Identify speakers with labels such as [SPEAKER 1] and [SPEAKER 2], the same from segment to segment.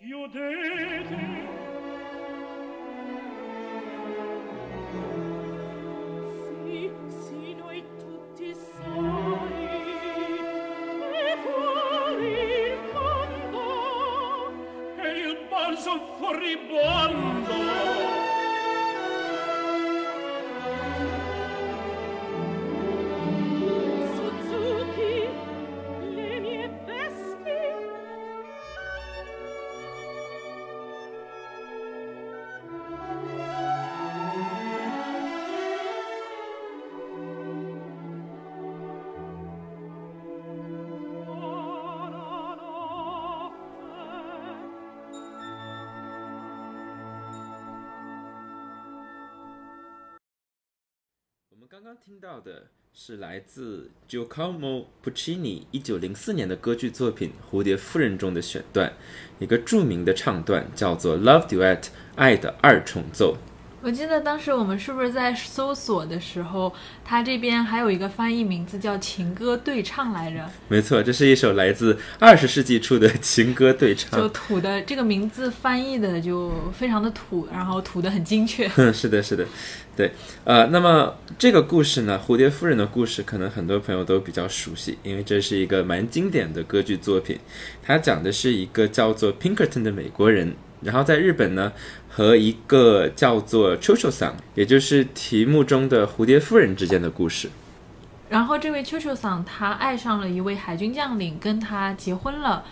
[SPEAKER 1] 刚听到的是来自 Giacomo Puccini 一九零四年的歌剧作品《蝴蝶夫人》中的选段，一个著名的唱段叫做《Love Duet》爱的二重奏。
[SPEAKER 2] 我记得当时我们是不是在搜索的时候，它这边还有一个翻译名字叫情歌对唱来着？
[SPEAKER 1] 没错，这是一首来自二十世纪初的情歌对唱。
[SPEAKER 2] 就土的这个名字翻译的就非常的土，然后土的很精确。
[SPEAKER 1] 是的，是的，对。呃，那么这个故事呢，《蝴蝶夫人》的故事，可能很多朋友都比较熟悉，因为这是一个蛮经典的歌剧作品。它讲的是一个叫做 Pinkerton 的美国人，然后在日本呢。和一个叫做秋秋桑，也就是题目中的蝴蝶夫人之间的故事。
[SPEAKER 2] 然后这位秋秋桑他爱上了一位海军将领，跟他结婚了。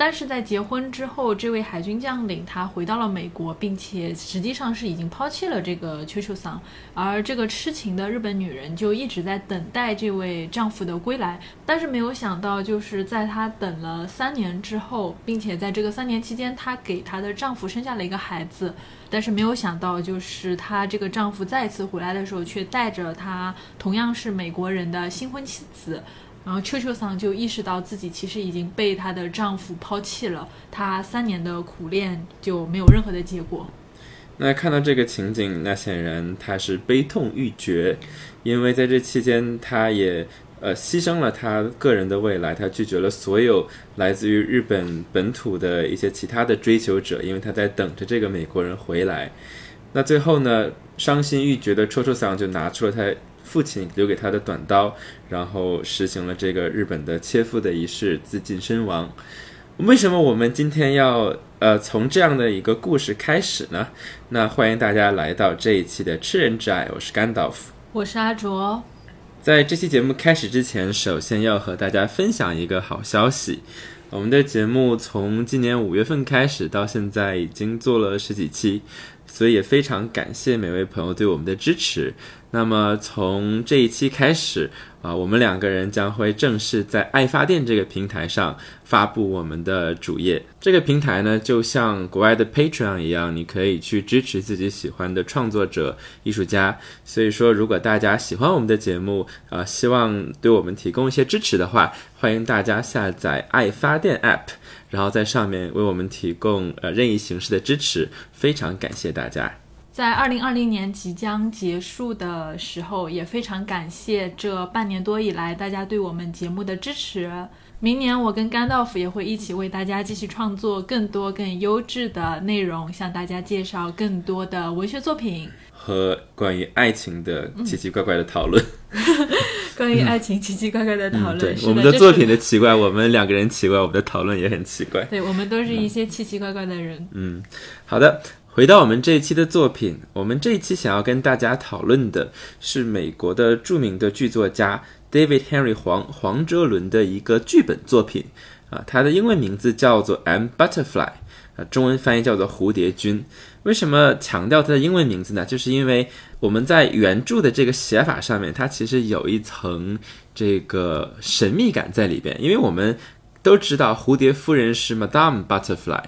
[SPEAKER 2] 但是在结婚之后，这位海军将领他回到了美国，并且实际上是已经抛弃了这个秋秋桑，而这个痴情的日本女人就一直在等待这位丈夫的归来。但是没有想到，就是在她等了三年之后，并且在这个三年期间，她给她的丈夫生下了一个孩子。但是没有想到，就是她这个丈夫再次回来的时候，却带着她同样是美国人的新婚妻子。然后秋秋桑就意识到自己其实已经被她的丈夫抛弃了，她三年的苦恋就没有任何的结果。
[SPEAKER 1] 那看到这个情景，那显然她是悲痛欲绝，因为在这期间，她也呃牺牲了她个人的未来，她拒绝了所有来自于日本本土的一些其他的追求者，因为她在等着这个美国人回来。那最后呢，伤心欲绝的秋秋桑就拿出了她。父亲留给他的短刀，然后实行了这个日本的切腹的仪式，自尽身亡。为什么我们今天要呃从这样的一个故事开始呢？那欢迎大家来到这一期的《吃人之爱》，我是甘道夫，
[SPEAKER 2] 我是阿卓。
[SPEAKER 1] 在这期节目开始之前，首先要和大家分享一个好消息。我们的节目从今年五月份开始到现在已经做了十几期，所以也非常感谢每位朋友对我们的支持。那么从这一期开始啊，我们两个人将会正式在爱发电这个平台上发布我们的主页。这个平台呢，就像国外的 Patreon 一样，你可以去支持自己喜欢的创作者、艺术家。所以说，如果大家喜欢我们的节目啊，希望对我们提供一些支持的话，欢迎大家下载爱发电 App，然后在上面为我们提供呃任意形式的支持。非常感谢大家。
[SPEAKER 2] 在二零二零年即将结束的时候，也非常感谢这半年多以来大家对我们节目的支持。明年我跟甘道夫也会一起为大家继续创作更多更优质的内容，向大家介绍更多的文学作品
[SPEAKER 1] 和关于爱情的奇奇怪怪的讨论。
[SPEAKER 2] 关于爱情奇奇怪怪的讨论，
[SPEAKER 1] 对我们的作品的奇怪，我们两个人奇怪，我们的讨论也很奇怪。
[SPEAKER 2] 对我们都是一些奇奇怪怪的人。
[SPEAKER 1] 嗯，好的。回到我们这一期的作品，我们这一期想要跟大家讨论的是美国的著名的剧作家 David Henry 黄黄哲伦的一个剧本作品啊，他的英文名字叫做《M Butterfly》，啊，中文翻译叫做《蝴蝶君》。为什么强调它的英文名字呢？就是因为我们在原著的这个写法上面，它其实有一层这个神秘感在里边。因为我们都知道蝴蝶夫人是 Madame Butterfly，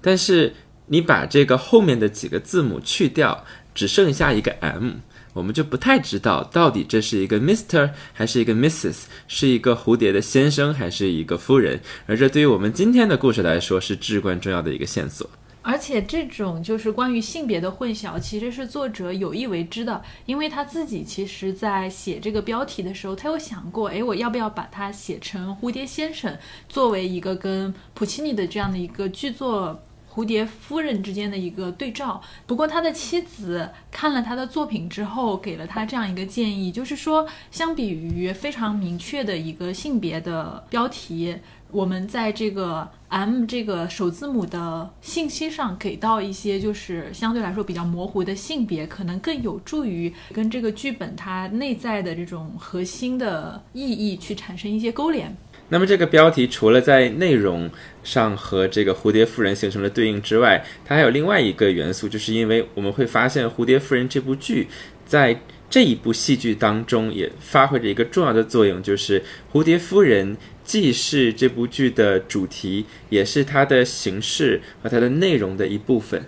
[SPEAKER 1] 但是你把这个后面的几个字母去掉，只剩下一个 M，我们就不太知道到底这是一个 Mister 还是一个 Mrs，是一个蝴蝶的先生还是一个夫人。而这对于我们今天的故事来说是至关重要的一个线索。
[SPEAKER 2] 而且这种就是关于性别的混淆，其实是作者有意为之的，因为他自己其实在写这个标题的时候，他有想过，哎，我要不要把它写成蝴蝶先生，作为一个跟普契尼的这样的一个剧作。蝴蝶夫人之间的一个对照。不过他的妻子看了他的作品之后，给了他这样一个建议，就是说，相比于非常明确的一个性别的标题。我们在这个 M 这个首字母的信息上给到一些就是相对来说比较模糊的性别，可能更有助于跟这个剧本它内在的这种核心的意义去产生一些勾连。
[SPEAKER 1] 那么这个标题除了在内容上和这个蝴蝶夫人形成了对应之外，它还有另外一个元素，就是因为我们会发现蝴蝶夫人这部剧在这一部戏剧当中也发挥着一个重要的作用，就是蝴蝶夫人。既是这部剧的主题，也是它的形式和它的内容的一部分。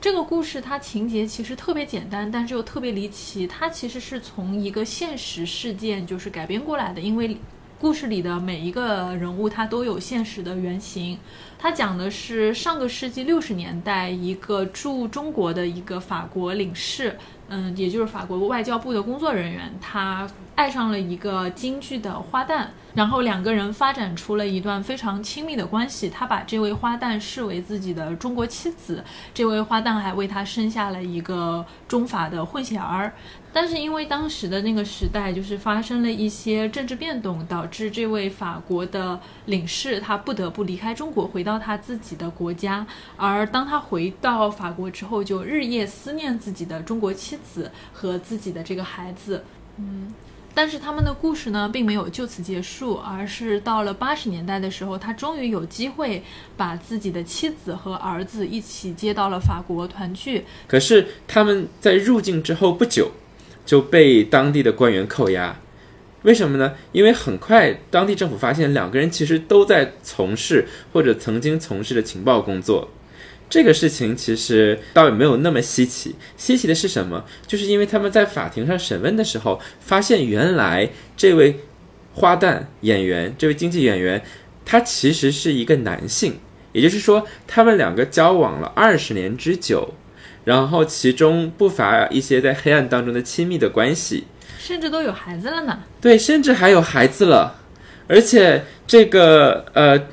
[SPEAKER 2] 这个故事它情节其实特别简单，但是又特别离奇。它其实是从一个现实事件就是改编过来的，因为故事里的每一个人物他都有现实的原型。他讲的是上个世纪六十年代一个驻中国的一个法国领事。嗯，也就是法国外交部的工作人员，他爱上了一个京剧的花旦，然后两个人发展出了一段非常亲密的关系。他把这位花旦视为自己的中国妻子，这位花旦还为他生下了一个中法的混血儿。但是因为当时的那个时代，就是发生了一些政治变动，导致这位法国的领事他不得不离开中国，回到他自己的国家。而当他回到法国之后，就日夜思念自己的中国妻子和自己的这个孩子。嗯，但是他们的故事呢，并没有就此结束，而是到了八十年代的时候，他终于有机会把自己的妻子和儿子一起接到了法国团聚。
[SPEAKER 1] 可是他们在入境之后不久。就被当地的官员扣押，为什么呢？因为很快当地政府发现两个人其实都在从事或者曾经从事的情报工作。这个事情其实倒也没有那么稀奇，稀奇的是什么？就是因为他们在法庭上审问的时候，发现原来这位花旦演员，这位经纪演员，他其实是一个男性，也就是说，他们两个交往了二十年之久。然后其中不乏一些在黑暗当中的亲密的关系，
[SPEAKER 2] 甚至都有孩子了呢。
[SPEAKER 1] 对，甚至还有孩子了，而且这个呃，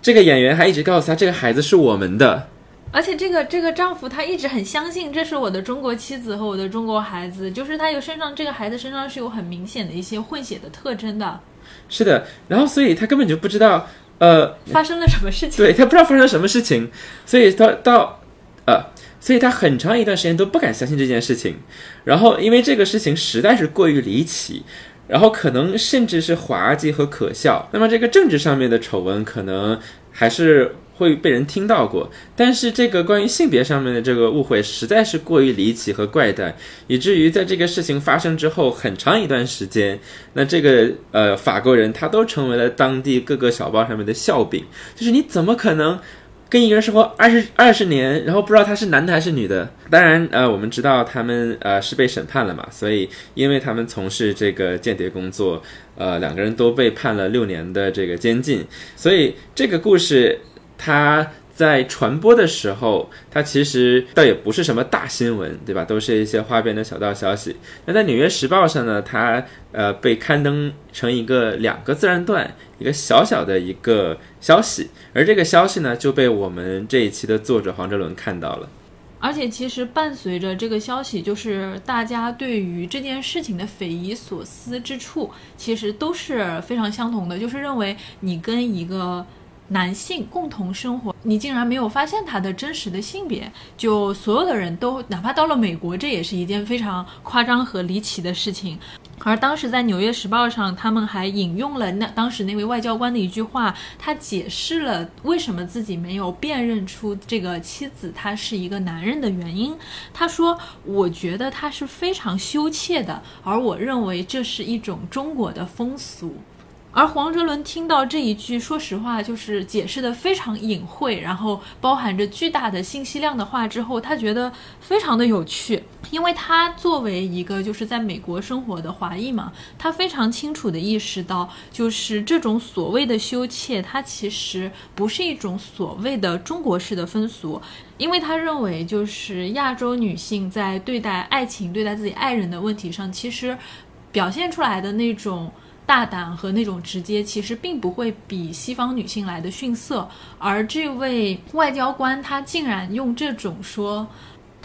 [SPEAKER 1] 这个演员还一直告诉他，这个孩子是我们的。
[SPEAKER 2] 而且这个这个丈夫他一直很相信这是我的中国妻子和我的中国孩子，就是他有身上这个孩子身上是有很明显的一些混血的特征的。
[SPEAKER 1] 是的，然后所以他根本就不知道呃
[SPEAKER 2] 发生了什么事情，
[SPEAKER 1] 对他不知道发生了什么事情，所以他到呃。所以他很长一段时间都不敢相信这件事情，然后因为这个事情实在是过于离奇，然后可能甚至是滑稽和可笑。那么这个政治上面的丑闻可能还是会被人听到过，但是这个关于性别上面的这个误会实在是过于离奇和怪诞，以至于在这个事情发生之后很长一段时间，那这个呃法国人他都成为了当地各个小报上面的笑柄，就是你怎么可能？跟一个人生活二十二十年，然后不知道他是男的还是女的。当然，呃，我们知道他们呃是被审判了嘛，所以因为他们从事这个间谍工作，呃，两个人都被判了六年的这个监禁。所以这个故事，它。在传播的时候，它其实倒也不是什么大新闻，对吧？都是一些花边的小道消息。那在《纽约时报》上呢，它呃被刊登成一个两个自然段，一个小小的一个消息，而这个消息呢就被我们这一期的作者黄哲伦看到了。
[SPEAKER 2] 而且其实伴随着这个消息，就是大家对于这件事情的匪夷所思之处，其实都是非常相同的，就是认为你跟一个。男性共同生活，你竟然没有发现他的真实的性别？就所有的人都，哪怕到了美国，这也是一件非常夸张和离奇的事情。而当时在《纽约时报》上，他们还引用了那当时那位外交官的一句话，他解释了为什么自己没有辨认出这个妻子他是一个男人的原因。他说：“我觉得他是非常羞怯的，而我认为这是一种中国的风俗。”而黄哲伦听到这一句，说实话，就是解释的非常隐晦，然后包含着巨大的信息量的话之后，他觉得非常的有趣，因为他作为一个就是在美国生活的华裔嘛，他非常清楚的意识到，就是这种所谓的羞怯，它其实不是一种所谓的中国式的风俗，因为他认为，就是亚洲女性在对待爱情、对待自己爱人的问题上，其实表现出来的那种。大胆和那种直接，其实并不会比西方女性来的逊色。而这位外交官，他竟然用这种说。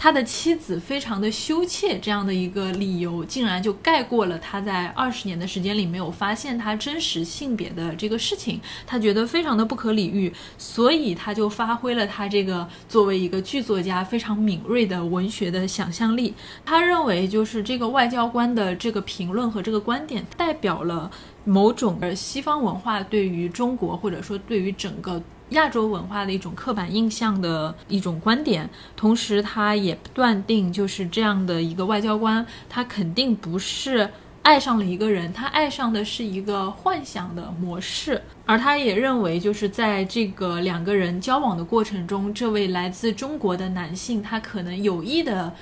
[SPEAKER 2] 他的妻子非常的羞怯，这样的一个理由，竟然就盖过了他在二十年的时间里没有发现他真实性别的这个事情，他觉得非常的不可理喻，所以他就发挥了他这个作为一个剧作家非常敏锐的文学的想象力。他认为，就是这个外交官的这个评论和这个观点，代表了某种呃西方文化对于中国，或者说对于整个。亚洲文化的一种刻板印象的一种观点，同时他也断定，就是这样的一个外交官，他肯定不是爱上了一个人，他爱上的是一个幻想的模式。而他也认为，就是在这个两个人交往的过程中，这位来自中国的男性，他可能有意的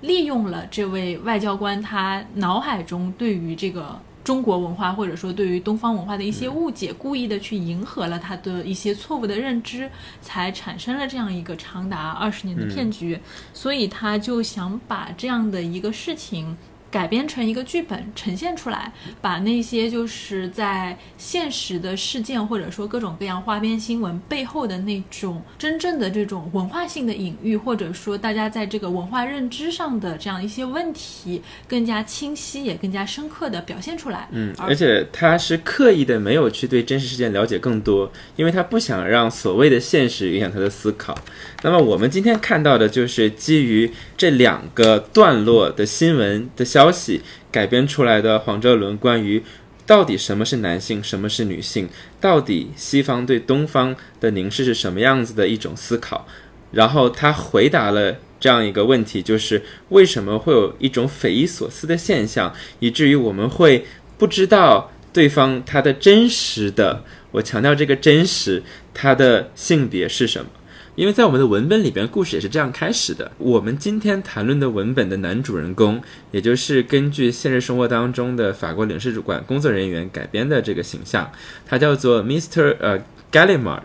[SPEAKER 2] 利用了这位外交官他脑海中对于这个。中国文化或者说对于东方文化的一些误解，故意的去迎合了他的一些错误的认知，才产生了这样一个长达二十年的骗局。所以他就想把这样的一个事情。改编成一个剧本呈现出来，把那些就是在现实的事件或者说各种各样花边新闻背后的那种真正的这种文化性的隐喻，或者说大家在这个文化认知上的这样一些问题，更加清晰也更加深刻的表现出来。
[SPEAKER 1] 嗯，而且他是刻意的没有去对真实事件了解更多，因为他不想让所谓的现实影响他的思考。那么我们今天看到的就是基于这两个段落的新闻的消消息改编出来的黄哲伦关于到底什么是男性，什么是女性，到底西方对东方的凝视是什么样子的一种思考。然后他回答了这样一个问题，就是为什么会有一种匪夷所思的现象，以至于我们会不知道对方他的真实的，我强调这个真实，他的性别是什么。因为在我们的文本里边，故事也是这样开始的。我们今天谈论的文本的男主人公，也就是根据现实生活当中的法国领事馆工作人员改编的这个形象，他叫做 Mr. 呃 Gallimard。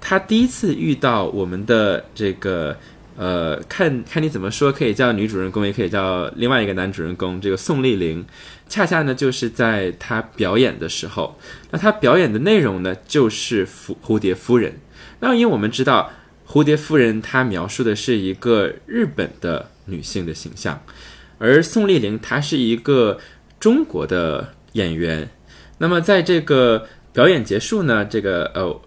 [SPEAKER 1] 他第一次遇到我们的这个呃，看看你怎么说，可以叫女主人公，也可以叫另外一个男主人公，这个宋丽玲。恰恰呢，就是在他表演的时候，那他表演的内容呢，就是蝴蝴蝶夫人。那因为我们知道。蝴蝶夫人，她描述的是一个日本的女性的形象，而宋丽玲她是一个中国的演员。那么在这个表演结束呢，这个呃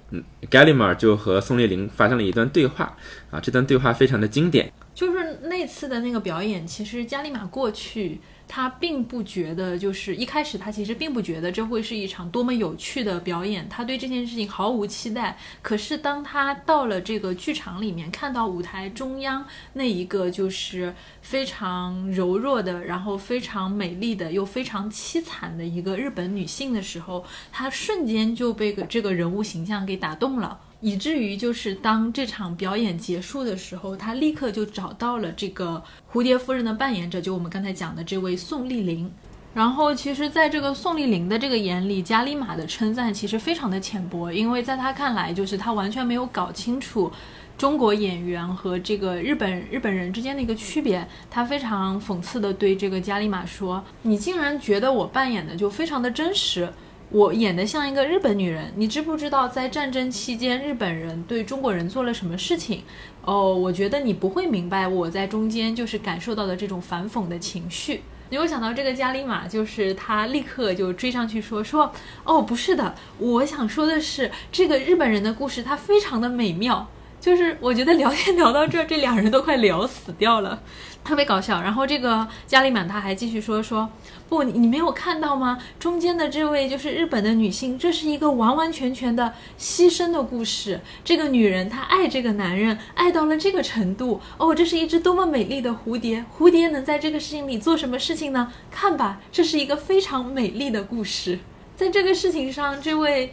[SPEAKER 1] g a l l i m a r 就和宋丽玲发生了一段对话啊，这段对话非常的经典。
[SPEAKER 2] 就是那次的那个表演，其实加利玛过去。他并不觉得，就是一开始他其实并不觉得这会是一场多么有趣的表演，他对这件事情毫无期待。可是当他到了这个剧场里面，看到舞台中央那一个就是非常柔弱的，然后非常美丽的又非常凄惨的一个日本女性的时候，他瞬间就被这个人物形象给打动了。以至于就是当这场表演结束的时候，他立刻就找到了这个蝴蝶夫人的扮演者，就我们刚才讲的这位宋丽玲。然后，其实，在这个宋丽玲的这个眼里，加里马的称赞其实非常的浅薄，因为在他看来，就是他完全没有搞清楚中国演员和这个日本日本人之间的一个区别。他非常讽刺的对这个加里马说：“你竟然觉得我扮演的就非常的真实。”我演的像一个日本女人，你知不知道在战争期间日本人对中国人做了什么事情？哦，我觉得你不会明白我在中间就是感受到的这种反讽的情绪。你会想到这个加里马，就是他立刻就追上去说说，哦，不是的，我想说的是这个日本人的故事，它非常的美妙。就是我觉得聊天聊到这儿，这两人都快聊死掉了。特别搞笑，然后这个加里满他还继续说说，不，你你没有看到吗？中间的这位就是日本的女性，这是一个完完全全的牺牲的故事。这个女人她爱这个男人，爱到了这个程度。哦，这是一只多么美丽的蝴蝶，蝴蝶能在这个事情里做什么事情呢？看吧，这是一个非常美丽的故事。在这个事情上，这位。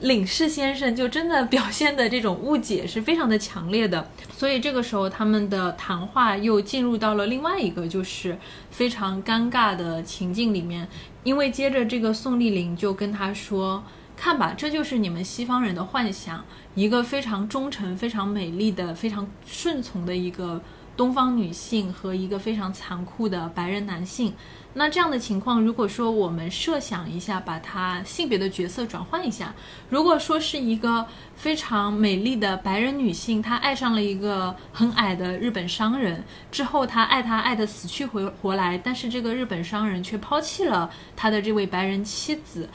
[SPEAKER 2] 领事先生就真的表现的这种误解是非常的强烈的，所以这个时候他们的谈话又进入到了另外一个就是非常尴尬的情境里面，因为接着这个宋丽玲就跟他说：“看吧，这就是你们西方人的幻想，一个非常忠诚、非常美丽的、非常顺从的一个东方女性和一个非常残酷的白人男性。那这样的情况，如果说我们设想一下，把它性别的角色转换一下，如果说是一个非常美丽的白人女性，她爱上了一个很矮的日本商人，之后她爱他爱得死去活活来，但是这个日本商人却抛弃了他的这位白人妻子。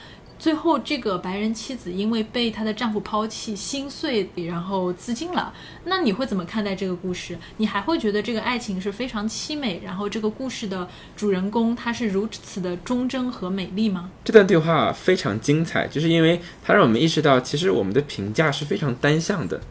[SPEAKER 2] 最后，这个白人妻子因为被她的丈夫抛弃，心碎，然后自尽了。那你会怎么看待这个故事？你还会觉得这个爱情是非常凄美，然后这个故事的主人公她是如此的忠贞和美丽吗？
[SPEAKER 1] 这段对话非常精彩，就是因为它让我们意识到，其实我们的评价是非常单向的，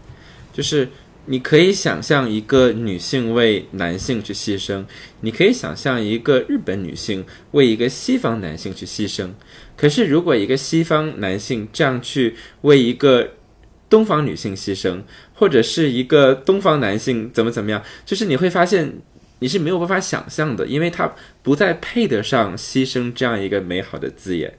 [SPEAKER 1] 就是。你可以想象一个女性为男性去牺牲，你可以想象一个日本女性为一个西方男性去牺牲。可是，如果一个西方男性这样去为一个东方女性牺牲，或者是一个东方男性怎么怎么样，就是你会发现你是没有办法想象的，因为他不再配得上牺牲这样一个美好的字眼。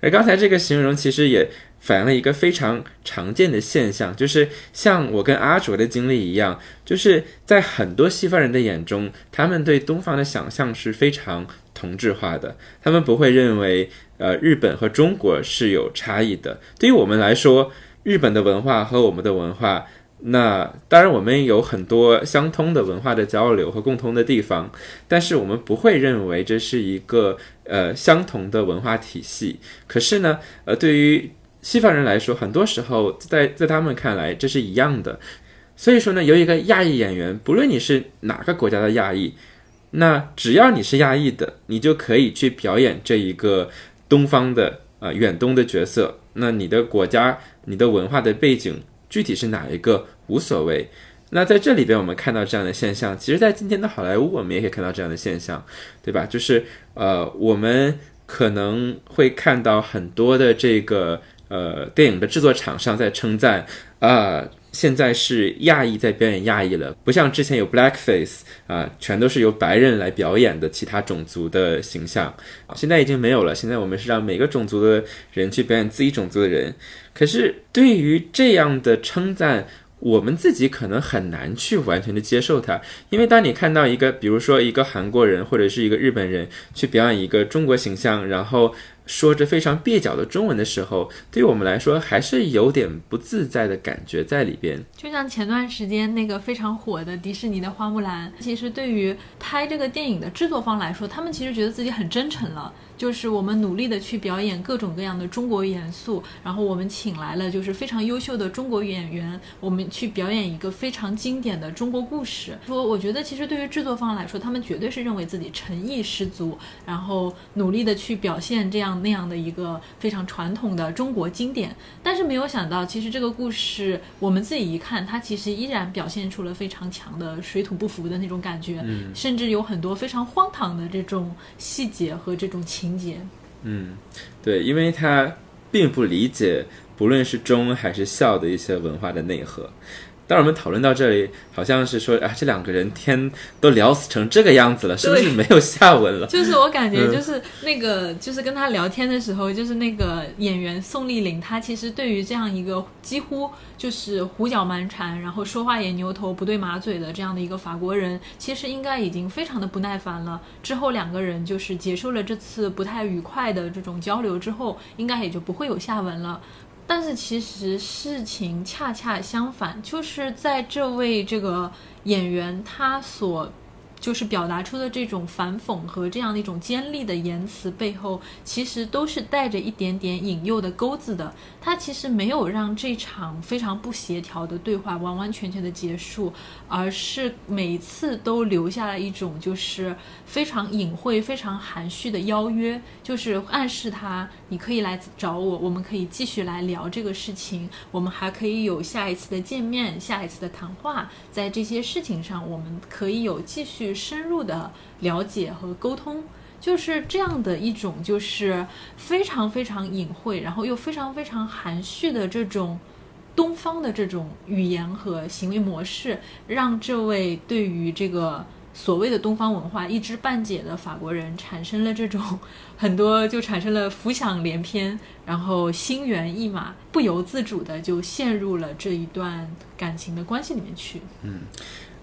[SPEAKER 1] 而刚才这个形容其实也。反映了一个非常常见的现象，就是像我跟阿卓的经历一样，就是在很多西方人的眼中，他们对东方的想象是非常同质化的，他们不会认为，呃，日本和中国是有差异的。对于我们来说，日本的文化和我们的文化。那当然，我们有很多相通的文化的交流和共通的地方，但是我们不会认为这是一个呃相同的文化体系。可是呢，呃，对于西方人来说，很多时候在在他们看来这是一样的。所以说呢，有一个亚裔演员，不论你是哪个国家的亚裔，那只要你是亚裔的，你就可以去表演这一个东方的啊远东的角色。那你的国家、你的文化的背景。具体是哪一个无所谓。那在这里边，我们看到这样的现象，其实，在今天的好莱坞，我们也可以看到这样的现象，对吧？就是呃，我们可能会看到很多的这个呃电影的制作厂商在称赞啊。现在是亚裔在表演亚裔了，不像之前有 blackface 啊，全都是由白人来表演的其他种族的形象，现在已经没有了。现在我们是让每个种族的人去表演自己种族的人。可是对于这样的称赞，我们自己可能很难去完全的接受它，因为当你看到一个，比如说一个韩国人或者是一个日本人去表演一个中国形象，然后。说着非常蹩脚的中文的时候，对于我们来说还是有点不自在的感觉在里边。
[SPEAKER 2] 就像前段时间那个非常火的迪士尼的《花木兰》，其实对于拍这个电影的制作方来说，他们其实觉得自己很真诚了。就是我们努力的去表演各种各样的中国元素，然后我们请来了就是非常优秀的中国演员，我们去表演一个非常经典的中国故事。说我觉得其实对于制作方来说，他们绝对是认为自己诚意十足，然后努力的去表现这样那样的一个非常传统的中国经典。但是没有想到，其实这个故事我们自己一看，它其实依然表现出了非常强的水土不服的那种感觉，甚至有很多非常荒唐的这种细节和这种情。
[SPEAKER 1] 嗯，对，因为他并不理解不论是忠还是孝的一些文化的内核。当我们讨论到这里，好像是说啊，这两个人天都聊死成这个样子了，是不是没有下文了？
[SPEAKER 2] 就是我感觉，就是那个，就是跟他聊天的时候，就是那个演员宋丽玲，她其实对于这样一个几乎就是胡搅蛮缠，然后说话也牛头不对马嘴的这样的一个法国人，其实应该已经非常的不耐烦了。之后两个人就是结束了这次不太愉快的这种交流之后，应该也就不会有下文了。但是其实事情恰恰相反，就是在这位这个演员他所。就是表达出的这种反讽和这样的一种尖利的言辞背后，其实都是带着一点点引诱的钩子的。他其实没有让这场非常不协调的对话完完全全的结束，而是每次都留下了一种就是非常隐晦、非常含蓄的邀约，就是暗示他你可以来找我，我们可以继续来聊这个事情，我们还可以有下一次的见面、下一次的谈话，在这些事情上，我们可以有继续。深入的了解和沟通，就是这样的一种，就是非常非常隐晦，然后又非常非常含蓄的这种东方的这种语言和行为模式，让这位对于这个所谓的东方文化一知半解的法国人产生了这种 很多，就产生了浮想联翩，然后心猿意马，不由自主的就陷入了这一段感情的关系里面去。
[SPEAKER 1] 嗯。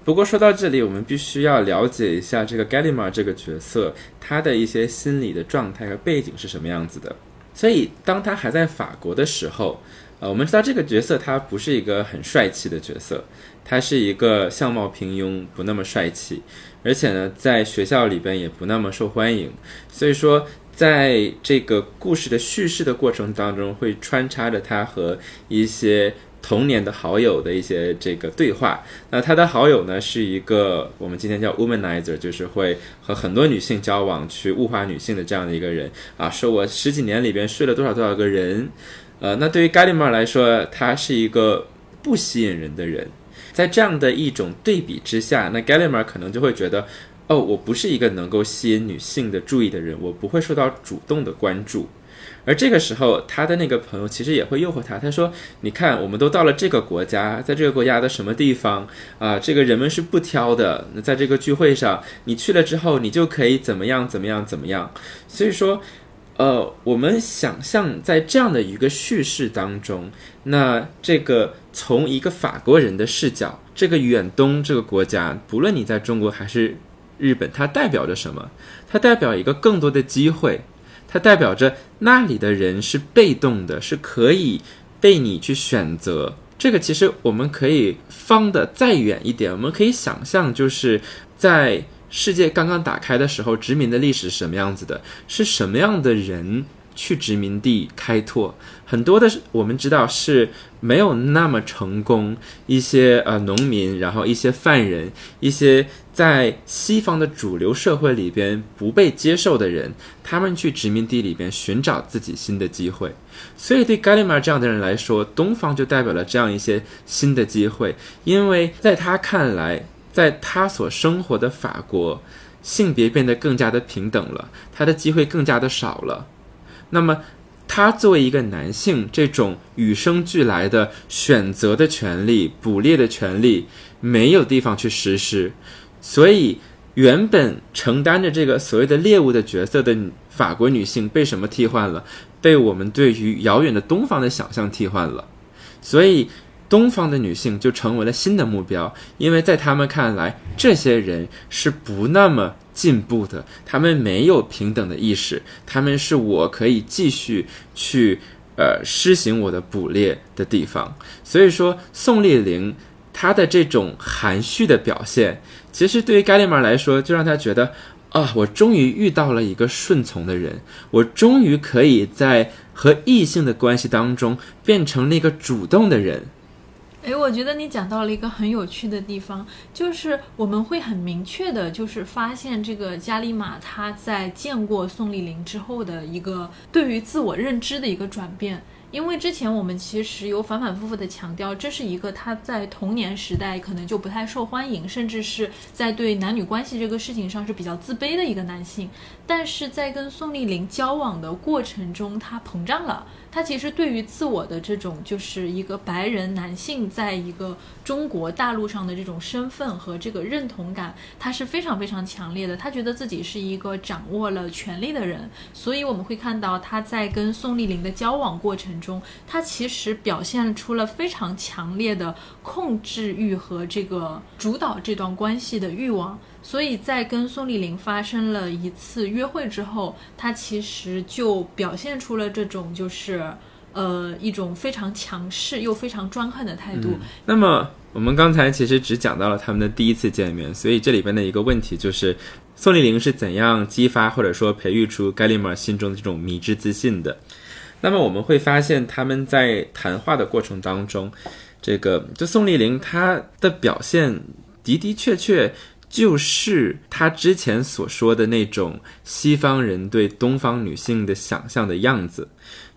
[SPEAKER 1] 不过说到这里，我们必须要了解一下这个 Gallimard 这个角色，他的一些心理的状态和背景是什么样子的。所以，当他还在法国的时候，呃，我们知道这个角色他不是一个很帅气的角色，他是一个相貌平庸、不那么帅气，而且呢，在学校里边也不那么受欢迎。所以说，在这个故事的叙事的过程当中，会穿插着他和一些。童年的好友的一些这个对话，那他的好友呢是一个我们今天叫 womanizer，就是会和很多女性交往，去物化女性的这样的一个人啊，说我十几年里边睡了多少多少个人，呃，那对于 Gallima 来说，他是一个不吸引人的人，在这样的一种对比之下，那 g a l i m a r 可能就会觉得，哦，我不是一个能够吸引女性的注意的人，我不会受到主动的关注。而这个时候，他的那个朋友其实也会诱惑他。他说：“你看，我们都到了这个国家，在这个国家的什么地方啊？这个人们是不挑的。那在这个聚会上，你去了之后，你就可以怎么样怎么样怎么样。所以说，呃，我们想象在这样的一个叙事当中，那这个从一个法国人的视角，这个远东这个国家，不论你在中国还是日本，它代表着什么？它代表一个更多的机会。”它代表着那里的人是被动的，是可以被你去选择。这个其实我们可以放的再远一点，我们可以想象，就是在世界刚刚打开的时候，殖民的历史是什么样子的？是什么样的人去殖民地开拓？很多的我们知道是没有那么成功，一些呃农民，然后一些犯人，一些。在西方的主流社会里边不被接受的人，他们去殖民地里边寻找自己新的机会。所以对 g a l i m a r 这样的人来说，东方就代表了这样一些新的机会。因为在他看来，在他所生活的法国，性别变得更加的平等了，他的机会更加的少了。那么，他作为一个男性，这种与生俱来的选择的权利、捕猎的权利，没有地方去实施。所以，原本承担着这个所谓的猎物的角色的法国女性被什么替换了？被我们对于遥远的东方的想象替换了。所以，东方的女性就成为了新的目标，因为在他们看来，这些人是不那么进步的，他们没有平等的意识，他们是我可以继续去呃施行我的捕猎的地方。所以说，宋丽玲她的这种含蓄的表现。其实对于盖利玛来说，就让他觉得啊，我终于遇到了一个顺从的人，我终于可以在和异性的关系当中变成那个主动的人。
[SPEAKER 2] 哎，我觉得你讲到了一个很有趣的地方，就是我们会很明确的，就是发现这个加利玛他在见过宋丽玲之后的一个对于自我认知的一个转变。因为之前我们其实有反反复复的强调，这是一个他在童年时代可能就不太受欢迎，甚至是在对男女关系这个事情上是比较自卑的一个男性。但是在跟宋丽玲交往的过程中，他膨胀了。他其实对于自我的这种，就是一个白人男性，在一个中国大陆上的这种身份和这个认同感，他是非常非常强烈的。他觉得自己是一个掌握了权力的人，所以我们会看到他在跟宋丽玲的交往过程中，他其实表现出了非常强烈的控制欲和这个主导这段关系的欲望。所以在跟宋丽玲发生了一次约会之后，他其实就表现出了这种就是，呃，一种非常强势又非常专横的态度。
[SPEAKER 1] 那么我们刚才其实只讲到了他们的第一次见面，所以这里边的一个问题就是，宋丽玲是怎样激发或者说培育出盖利玛心中的这种迷之自信的？那么我们会发现他们在谈话的过程当中，这个就宋丽玲她的表现的的确确。就是他之前所说的那种西方人对东方女性的想象的样子，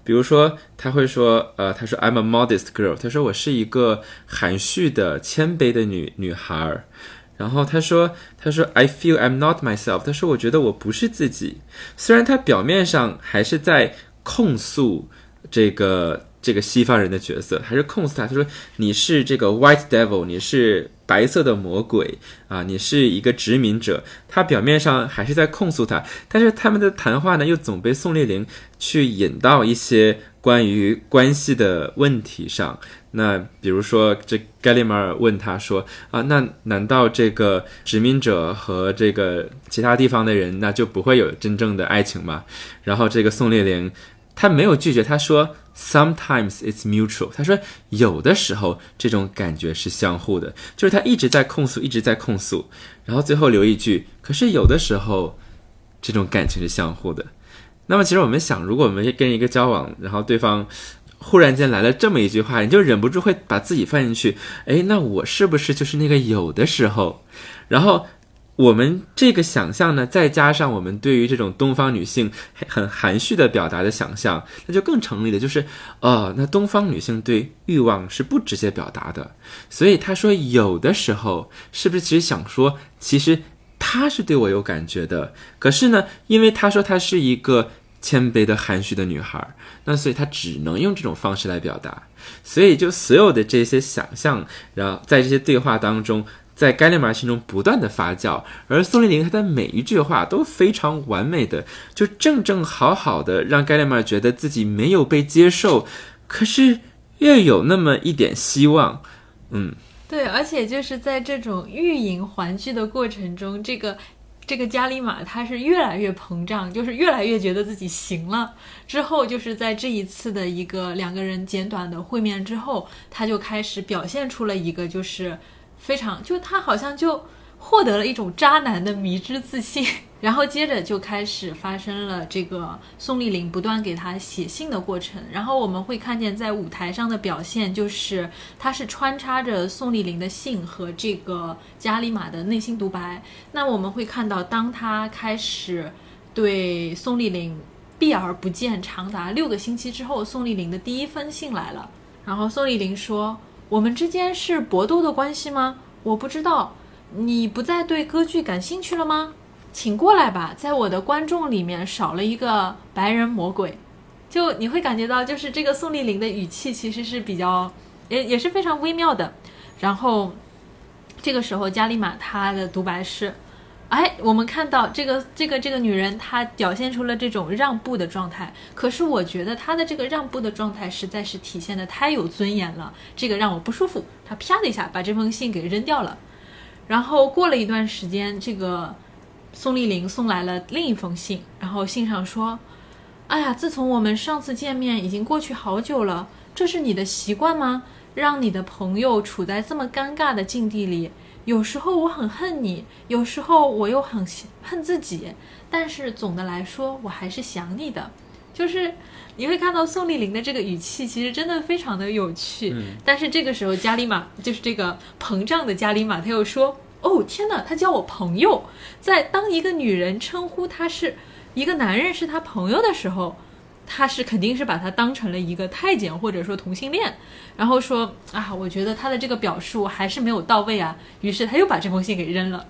[SPEAKER 1] 比如说他会说，呃，他说 I'm a modest girl，他说我是一个含蓄的、谦卑的女女孩儿。然后他说，他说 I feel I'm not myself，他说我觉得我不是自己。虽然他表面上还是在控诉这个这个西方人的角色，还是控诉他，他说你是这个 white devil，你是。白色的魔鬼啊，你是一个殖民者。他表面上还是在控诉他，但是他们的谈话呢，又总被宋丽玲去引到一些关于关系的问题上。那比如说，这盖利马尔问他说：“啊，那难道这个殖民者和这个其他地方的人，那就不会有真正的爱情吗？”然后这个宋丽玲，她没有拒绝，她说：“Sometimes it's mutual。”他说有的时候这种感觉是相互的，就是他一直在控诉，一直在控诉，然后最后留一句：“可是有的时候这种感情是相互的。”那么其实我们想，如果我们跟一个交往，然后对方。忽然间来了这么一句话，你就忍不住会把自己放进去。哎，那我是不是就是那个有的时候？然后我们这个想象呢，再加上我们对于这种东方女性很含蓄的表达的想象，那就更成立的，就是哦，那东方女性对欲望是不直接表达的。所以他说有的时候，是不是其实想说，其实他是对我有感觉的？可是呢，因为他说她是一个。谦卑的、含蓄的女孩，那所以她只能用这种方式来表达。所以，就所有的这些想象，然后在这些对话当中，在盖利玛心中不断的发酵。而宋丽玲她的每一句话都非常完美的，就正正好好的让盖利玛觉得自己没有被接受，可是又有那么一点希望。嗯，
[SPEAKER 2] 对，而且就是在这种欲迎还拒的过程中，这个。这个加里马他是越来越膨胀，就是越来越觉得自己行了。之后就是在这一次的一个两个人简短的会面之后，他就开始表现出了一个就是非常，就他好像就。获得了一种渣男的迷之自信，然后接着就开始发生了这个宋丽玲不断给他写信的过程。然后我们会看见在舞台上的表现，就是他是穿插着宋丽玲的信和这个加里马的内心独白。那我们会看到，当他开始对宋丽玲避而不见长达六个星期之后，宋丽玲的第一封信来了。然后宋丽玲说：“我们之间是搏斗的关系吗？我不知道。”你不再对歌剧感兴趣了吗？请过来吧，在我的观众里面少了一个白人魔鬼，就你会感觉到，就是这个宋丽玲的语气其实是比较，也也是非常微妙的。然后这个时候，加利玛他的独白是：哎，我们看到这个这个这个女人，她表现出了这种让步的状态。可是我觉得她的这个让步的状态实在是体现的太有尊严了，这个让我不舒服。她啪的一下把这封信给扔掉了。然后过了一段时间，这个宋丽玲送来了另一封信，然后信上说：“哎呀，自从我们上次见面已经过去好久了，这是你的习惯吗？让你的朋友处在这么尴尬的境地里，有时候我很恨你，有时候我又很恨自己，但是总的来说，我还是想你的。”就是你会看到宋丽玲的这个语气，其实真的非常的有趣。但是这个时候，加里玛就是这个膨胀的加里玛，他又说：“哦，天哪，他叫我朋友。”在当一个女人称呼他是一个男人是他朋友的时候，他是肯定是把他当成了一个太监或者说同性恋。然后说：“啊，我觉得他的这个表述还是没有到位啊。”于是他又把这封信给扔了。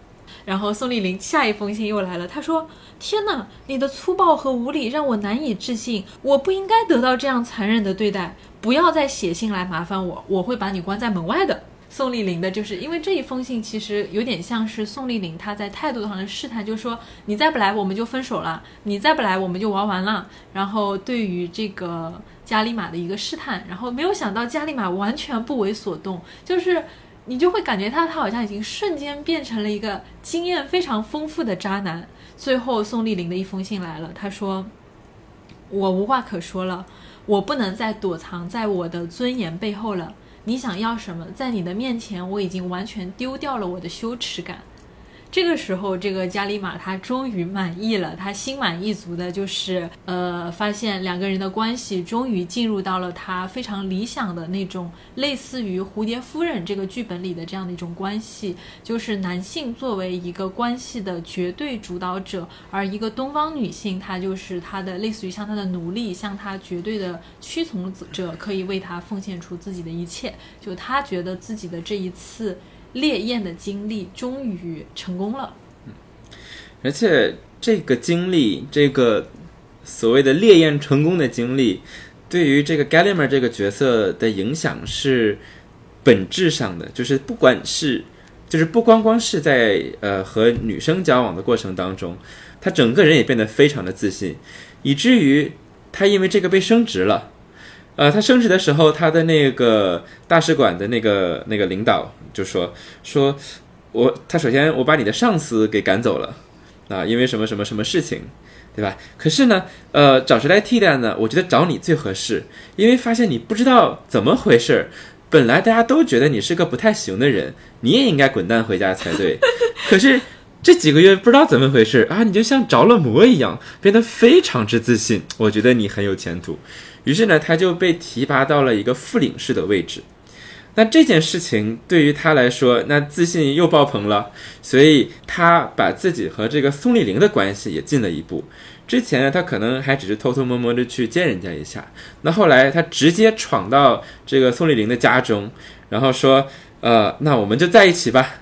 [SPEAKER 2] 然后宋丽玲下一封信又来了，她说：“天哪，你的粗暴和无理让我难以置信，我不应该得到这样残忍的对待，不要再写信来麻烦我，我会把你关在门外的。”宋丽玲的就是因为这一封信，其实有点像是宋丽玲她在态度上的试探，就是说你再不来我们就分手了，你再不来我们就玩完了。然后对于这个加利玛的一个试探，然后没有想到加利玛完全不为所动，就是。你就会感觉他，他好像已经瞬间变成了一个经验非常丰富的渣男。最后，宋丽玲的一封信来了，他说：“我无话可说了，我不能再躲藏在我的尊严背后了。你想要什么，在你的面前，我已经完全丢掉了我的羞耻感。”这个时候，这个加里玛他终于满意了，他心满意足的，就是呃，发现两个人的关系终于进入到了他非常理想的那种，类似于《蝴蝶夫人》这个剧本里的这样的一种关系，就是男性作为一个关系的绝对主导者，而一个东方女性，她就是她的类似于像她的奴隶，像她绝对的屈从者，可以为他奉献出自己的一切。就他觉得自己的这一次。烈焰的经历终于成功了，嗯
[SPEAKER 1] 而且这个经历，这个所谓的烈焰成功的经历，对于这个 Gallagher 这个角色的影响是本质上的，就是不管是就是不光光是在呃和女生交往的过程当中，他整个人也变得非常的自信，以至于他因为这个被升职了。呃，他升职的时候，他的那个大使馆的那个那个领导就说说，我他首先我把你的上司给赶走了啊，因为什么什么什么事情，对吧？可是呢，呃，找谁来替代呢？我觉得找你最合适，因为发现你不知道怎么回事。本来大家都觉得你是个不太行的人，你也应该滚蛋回家才对。可是这几个月不知道怎么回事啊，你就像着了魔一样，变得非常之自信。我觉得你很有前途。于是呢，他就被提拔到了一个副领事的位置。那这件事情对于他来说，那自信又爆棚了。所以他把自己和这个宋丽玲的关系也进了一步。之前呢，他可能还只是偷偷摸摸的去见人家一下。那后来他直接闯到这个宋丽玲的家中，然后说：“呃，那我们就在一起吧。”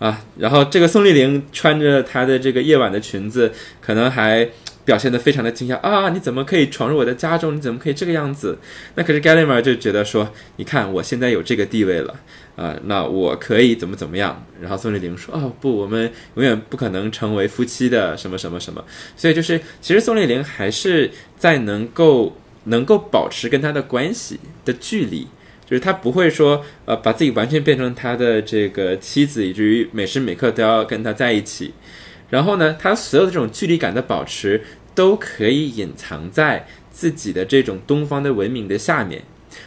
[SPEAKER 1] 啊，然后这个宋丽玲穿着她的这个夜晚的裙子，可能还表现得非常的惊讶啊！你怎么可以闯入我的家中？你怎么可以这个样子？那可是 Gallimer 就觉得说：“你看，我现在有这个地位了。”啊，那我可以怎么怎么样？然后宋丽玲说：“哦不，我们永远不可能成为夫妻的，什么什么什么。”所以就是，其实宋丽玲还是在能够能够保持跟他的关系的距离，就是他不会说呃把自己完全变成他的这个妻子，以至于每时每刻都要跟他在一起。然后呢，他所有的这种距离感的保持，都可以隐藏在自己的这种东方的文明的下面，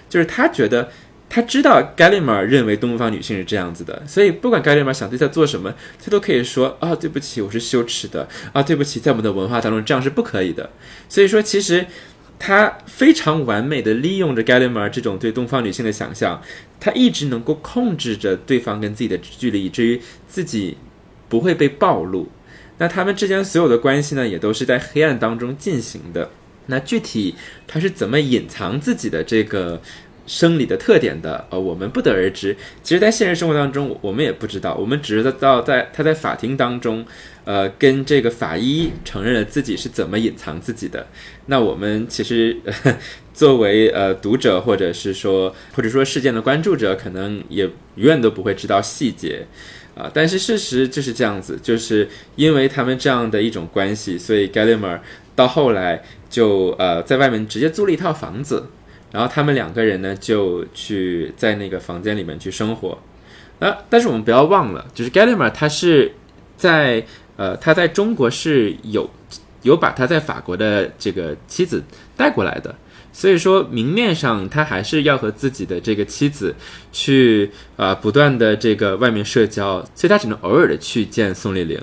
[SPEAKER 1] 就是他觉得。他知道 Gallimer 认为东方女性是这样子的，所以不管 Gallimer 想对他做什么，他都可以说啊，对不起，我是羞耻的啊，对不起，在我们的文化当中这样是不可以的。所以说，其实他非常完美的利用着 Gallimer 这种对东方女性的想象，他一直能够控制着对方跟自己的距离，以至于自己不会被暴露。那他们之间所有的关系呢，也都是在黑暗当中进行的。那具体他是怎么隐藏自己的这个？生理的特点的，呃，我们不得而知。其实，在现实生活当中，我们也不知道。我们只知道，在他在法庭当中，呃，跟这个法医承认了自己是怎么隐藏自己的。那我们其实 作为呃读者，或者是说，或者说事件的关注者，可能也永远都不会知道细节啊。但是事实就是这样子，就是因为他们这样的一种关系，所以 Gallimer 到后来就呃在外面直接租了一套房子。然后他们两个人呢，就去在那个房间里面去生活。那但是我们不要忘了，就是 Gallimer 他是在呃他在中国是有有把他在法国的这个妻子带过来的，所以说明面上他还是要和自己的这个妻子去啊不断的这个外面社交，所以他只能偶尔的去见宋丽玲。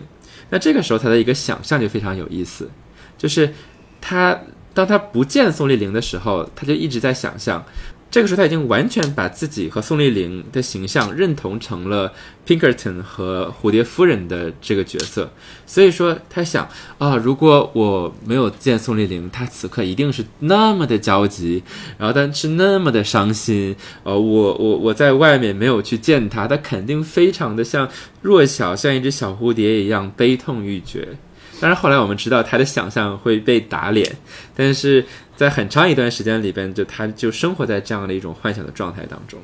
[SPEAKER 1] 那这个时候他的一个想象就非常有意思，就是他。当他不见宋丽玲的时候，他就一直在想象。这个时候，他已经完全把自己和宋丽玲的形象认同成了 Pinkerton 和蝴蝶夫人的这个角色。所以说，他想啊，如果我没有见宋丽玲，她此刻一定是那么的焦急，然后但是那么的伤心。呃，我我我在外面没有去见她，她肯定非常的像弱小，像一只小蝴蝶一样悲痛欲绝。但是，后来我们知道他的想象会被打脸，但是在很长一段时间里边，就他就生活在这样的一种幻想的状态当中。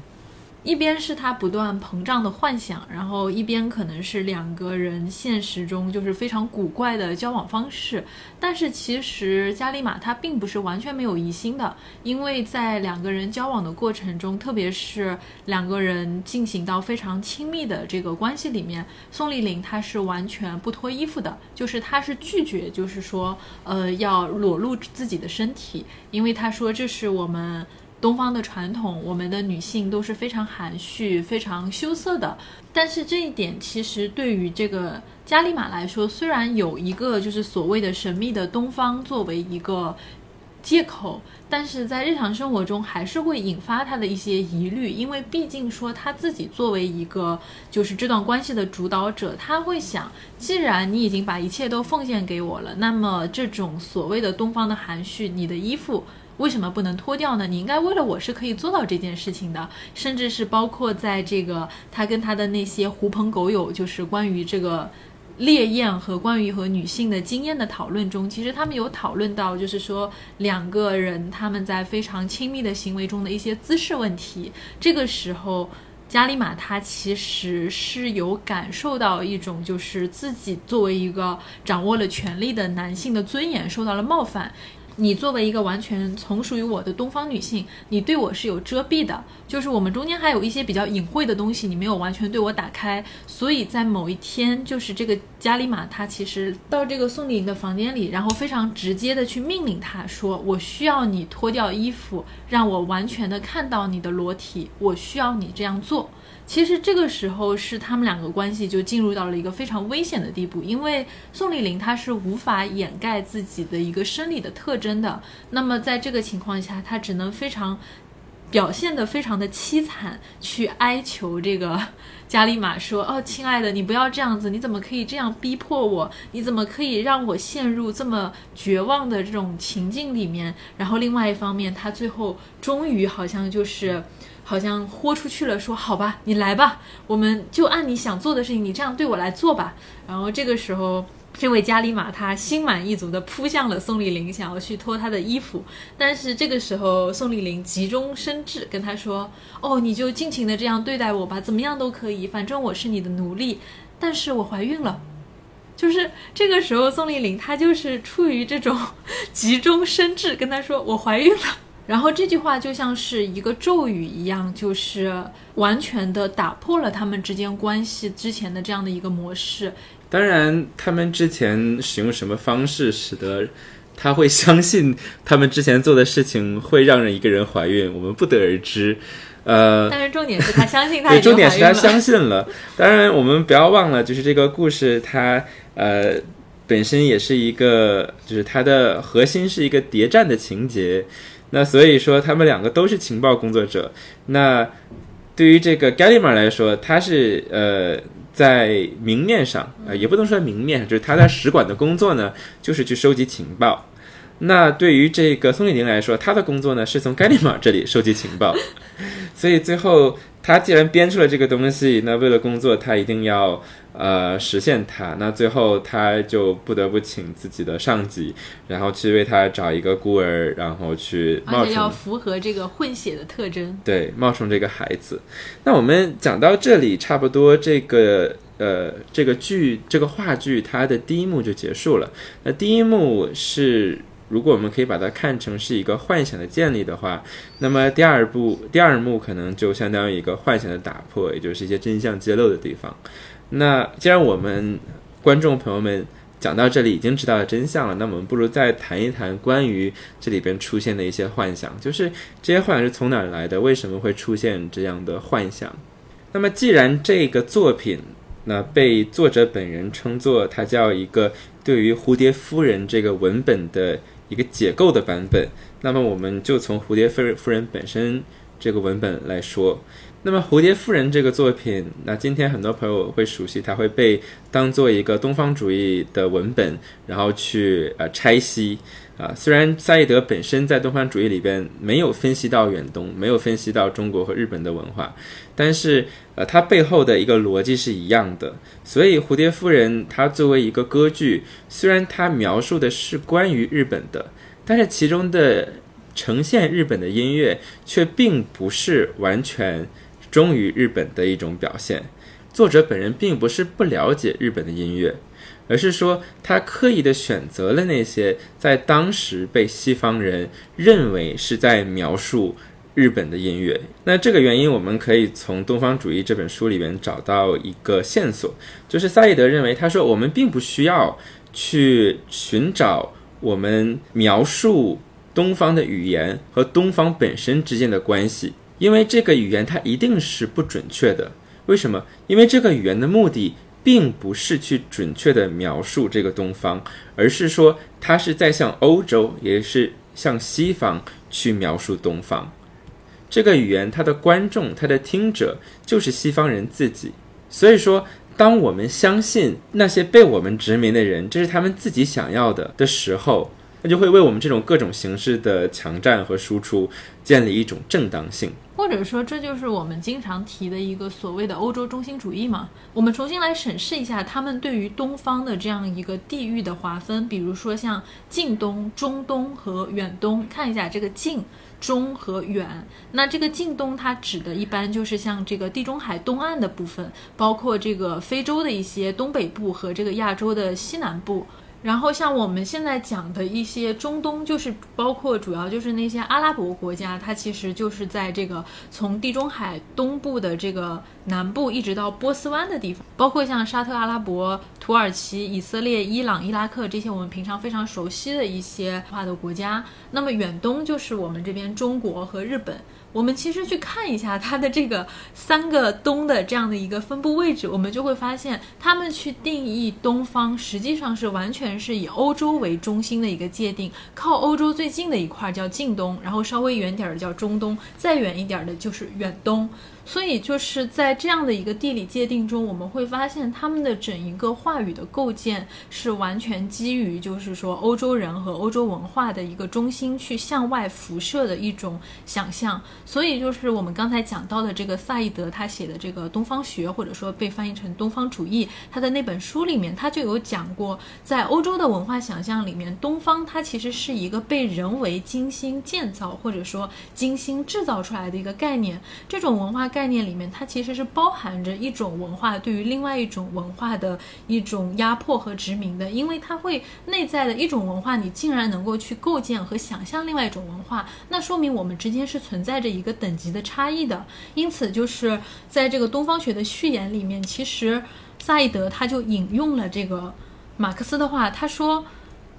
[SPEAKER 2] 一边是他不断膨胀的幻想，然后一边可能是两个人现实中就是非常古怪的交往方式。但是其实加里马他并不是完全没有疑心的，因为在两个人交往的过程中，特别是两个人进行到非常亲密的这个关系里面，宋丽玲她是完全不脱衣服的，就是她是拒绝，就是说呃要裸露自己的身体，因为她说这是我们。东方的传统，我们的女性都是非常含蓄、非常羞涩的。但是这一点其实对于这个加利马来说，虽然有一个就是所谓的神秘的东方作为一个借口，但是在日常生活中还是会引发他的一些疑虑。因为毕竟说他自己作为一个就是这段关系的主导者，他会想，既然你已经把一切都奉献给我了，那么这种所谓的东方的含蓄，你的衣服。为什么不能脱掉呢？你应该为了我是可以做到这件事情的，甚至是包括在这个他跟他的那些狐朋狗友，就是关于这个烈焰和关于和女性的经验的讨论中，其实他们有讨论到，就是说两个人他们在非常亲密的行为中的一些姿势问题。这个时候，加里马他其实是有感受到一种，就是自己作为一个掌握了权力的男性的尊严受到了冒犯。你作为一个完全从属于我的东方女性，你对我是有遮蔽的，就是我们中间还有一些比较隐晦的东西，你没有完全对我打开。所以在某一天，就是这个加里玛她其实到这个宋丽颖的房间里，然后非常直接的去命令她说：“我需要你脱掉衣服，让我完全的看到你的裸体，我需要你这样做。”其实这个时候是他们两个关系就进入到了一个非常危险的地步，因为宋丽玲她是无法掩盖自己的一个生理的特征的。那么在这个情况下，她只能非常表现的非常的凄惨，去哀求这个加利玛说：“哦，亲爱的，你不要这样子，你怎么可以这样逼迫我？你怎么可以让我陷入这么绝望的这种情境里面？”然后另外一方面，她最后终于好像就是。好像豁出去了，说好吧，你来吧，我们就按你想做的事情，你这样对我来做吧。然后这个时候，这位加里玛他心满意足地扑向了宋丽玲，想要去脱她的衣服。但是这个时候，宋丽玲急中生智，跟他说：“哦，你就尽情的这样对待我吧，怎么样都可以，反正我是你的奴隶。但是我怀孕了。”就是这个时候，宋丽玲她就是出于这种 急中生智，跟他说：“我怀孕了。”然后这句话就像是一个咒语一样，就是完全的打破了他们之间关系之前的这样的一个模式。
[SPEAKER 1] 当然，他们之前使用什么方式使得他会相信他们之前做的事情会让人一个人怀孕，我们不得而知。呃，
[SPEAKER 2] 但是重点是他相信他
[SPEAKER 1] 对，重点是他相信了。当然，我们不要忘了，就是这个故事它呃本身也是一个，就是它的核心是一个谍战的情节。那所以说，他们两个都是情报工作者。那对于这个 g a l i m a r 来说，他是呃在明面上啊，也不能说明面，就是他在使馆的工作呢，就是去收集情报。那对于这个宋丽玲来说，他的工作呢是从盖利马这里收集情报。所以最后，他既然编出了这个东西，那为了工作，他一定要。呃，实现它，那最后他就不得不请自己的上级，然后去为他找一个孤儿，然后去冒充，
[SPEAKER 2] 要符合这个混血的特征。
[SPEAKER 1] 对，冒充这个孩子。那我们讲到这里，差不多这个呃，这个剧这个话剧它的第一幕就结束了。那第一幕是，如果我们可以把它看成是一个幻想的建立的话，那么第二部第二幕可能就相当于一个幻想的打破，也就是一些真相揭露的地方。那既然我们观众朋友们讲到这里已经知道了真相了，那我们不如再谈一谈关于这里边出现的一些幻想，就是这些幻想是从哪儿来的？为什么会出现这样的幻想？那么既然这个作品那被作者本人称作它叫一个对于蝴蝶夫人这个文本的一个解构的版本，那么我们就从蝴蝶夫人夫人本身这个文本来说。那么《蝴蝶夫人》这个作品，那今天很多朋友会熟悉，它会被当做一个东方主义的文本，然后去呃拆析啊。虽然萨义德本身在东方主义里边没有分析到远东，没有分析到中国和日本的文化，但是呃，它背后的一个逻辑是一样的。所以《蝴蝶夫人》它作为一个歌剧，虽然它描述的是关于日本的，但是其中的呈现日本的音乐却并不是完全。忠于日本的一种表现。作者本人并不是不了解日本的音乐，而是说他刻意的选择了那些在当时被西方人认为是在描述日本的音乐。那这个原因，我们可以从《东方主义》这本书里面找到一个线索，就是萨义德认为，他说我们并不需要去寻找我们描述东方的语言和东方本身之间的关系。因为这个语言它一定是不准确的，为什么？因为这个语言的目的并不是去准确的描述这个东方，而是说它是在向欧洲，也是向西方去描述东方。这个语言它的观众、它的听者就是西方人自己。所以说，当我们相信那些被我们殖民的人这是他们自己想要的的时候，它就会为我们这种各种形式的强占和输出建立一种正当性。
[SPEAKER 2] 或者说，这就是我们经常提的一个所谓的欧洲中心主义嘛？我们重新来审视一下他们对于东方的这样一个地域的划分，比如说像近东、中东和远东，看一下这个近。中和远，那这个近东它指的一般就是像这个地中海东岸的部分，包括这个非洲的一些东北部和这个亚洲的西南部。然后像我们现在讲的一些中东，就是包括主要就是那些阿拉伯国家，它其实就是在这个从地中海东部的这个南部一直到波斯湾的地方，包括像沙特阿拉伯、土耳其、以色列、伊朗、伊拉克这些我们平常非常熟悉的一些化的国家。那么远东就是我们这边中国和日本。我们其实去看一下它的这个三个东的这样的一个分布位置，我们就会发现，他们去定义东方，实际上是完全是以欧洲为中心的一个界定。靠欧洲最近的一块叫近东，然后稍微远点儿的叫中东，再远一点儿的就是远东。所以就是在这样的一个地理界定中，我们会发现他们的整一个话语的构建是完全基于，就是说欧洲人和欧洲文化的一个中心去向外辐射的一种想象。所以就是我们刚才讲到的这个萨义德他写的这个东方学，或者说被翻译成东方主义，他的那本书里面他就有讲过，在欧洲的文化想象里面，东方它其实是一个被人为精心建造或者说精心制造出来的一个概念，这种文化。概念里面，它其实是包含着一种文化对于另外一种文化的一种压迫和殖民的，因为它会内在的一种文化，你竟然能够去构建和想象另外一种文化，那说明我们之间是存在着一个等级的差异的。因此，就是在这个东方学的序言里面，其实萨义德他就引用了这个马克思的话，他说：“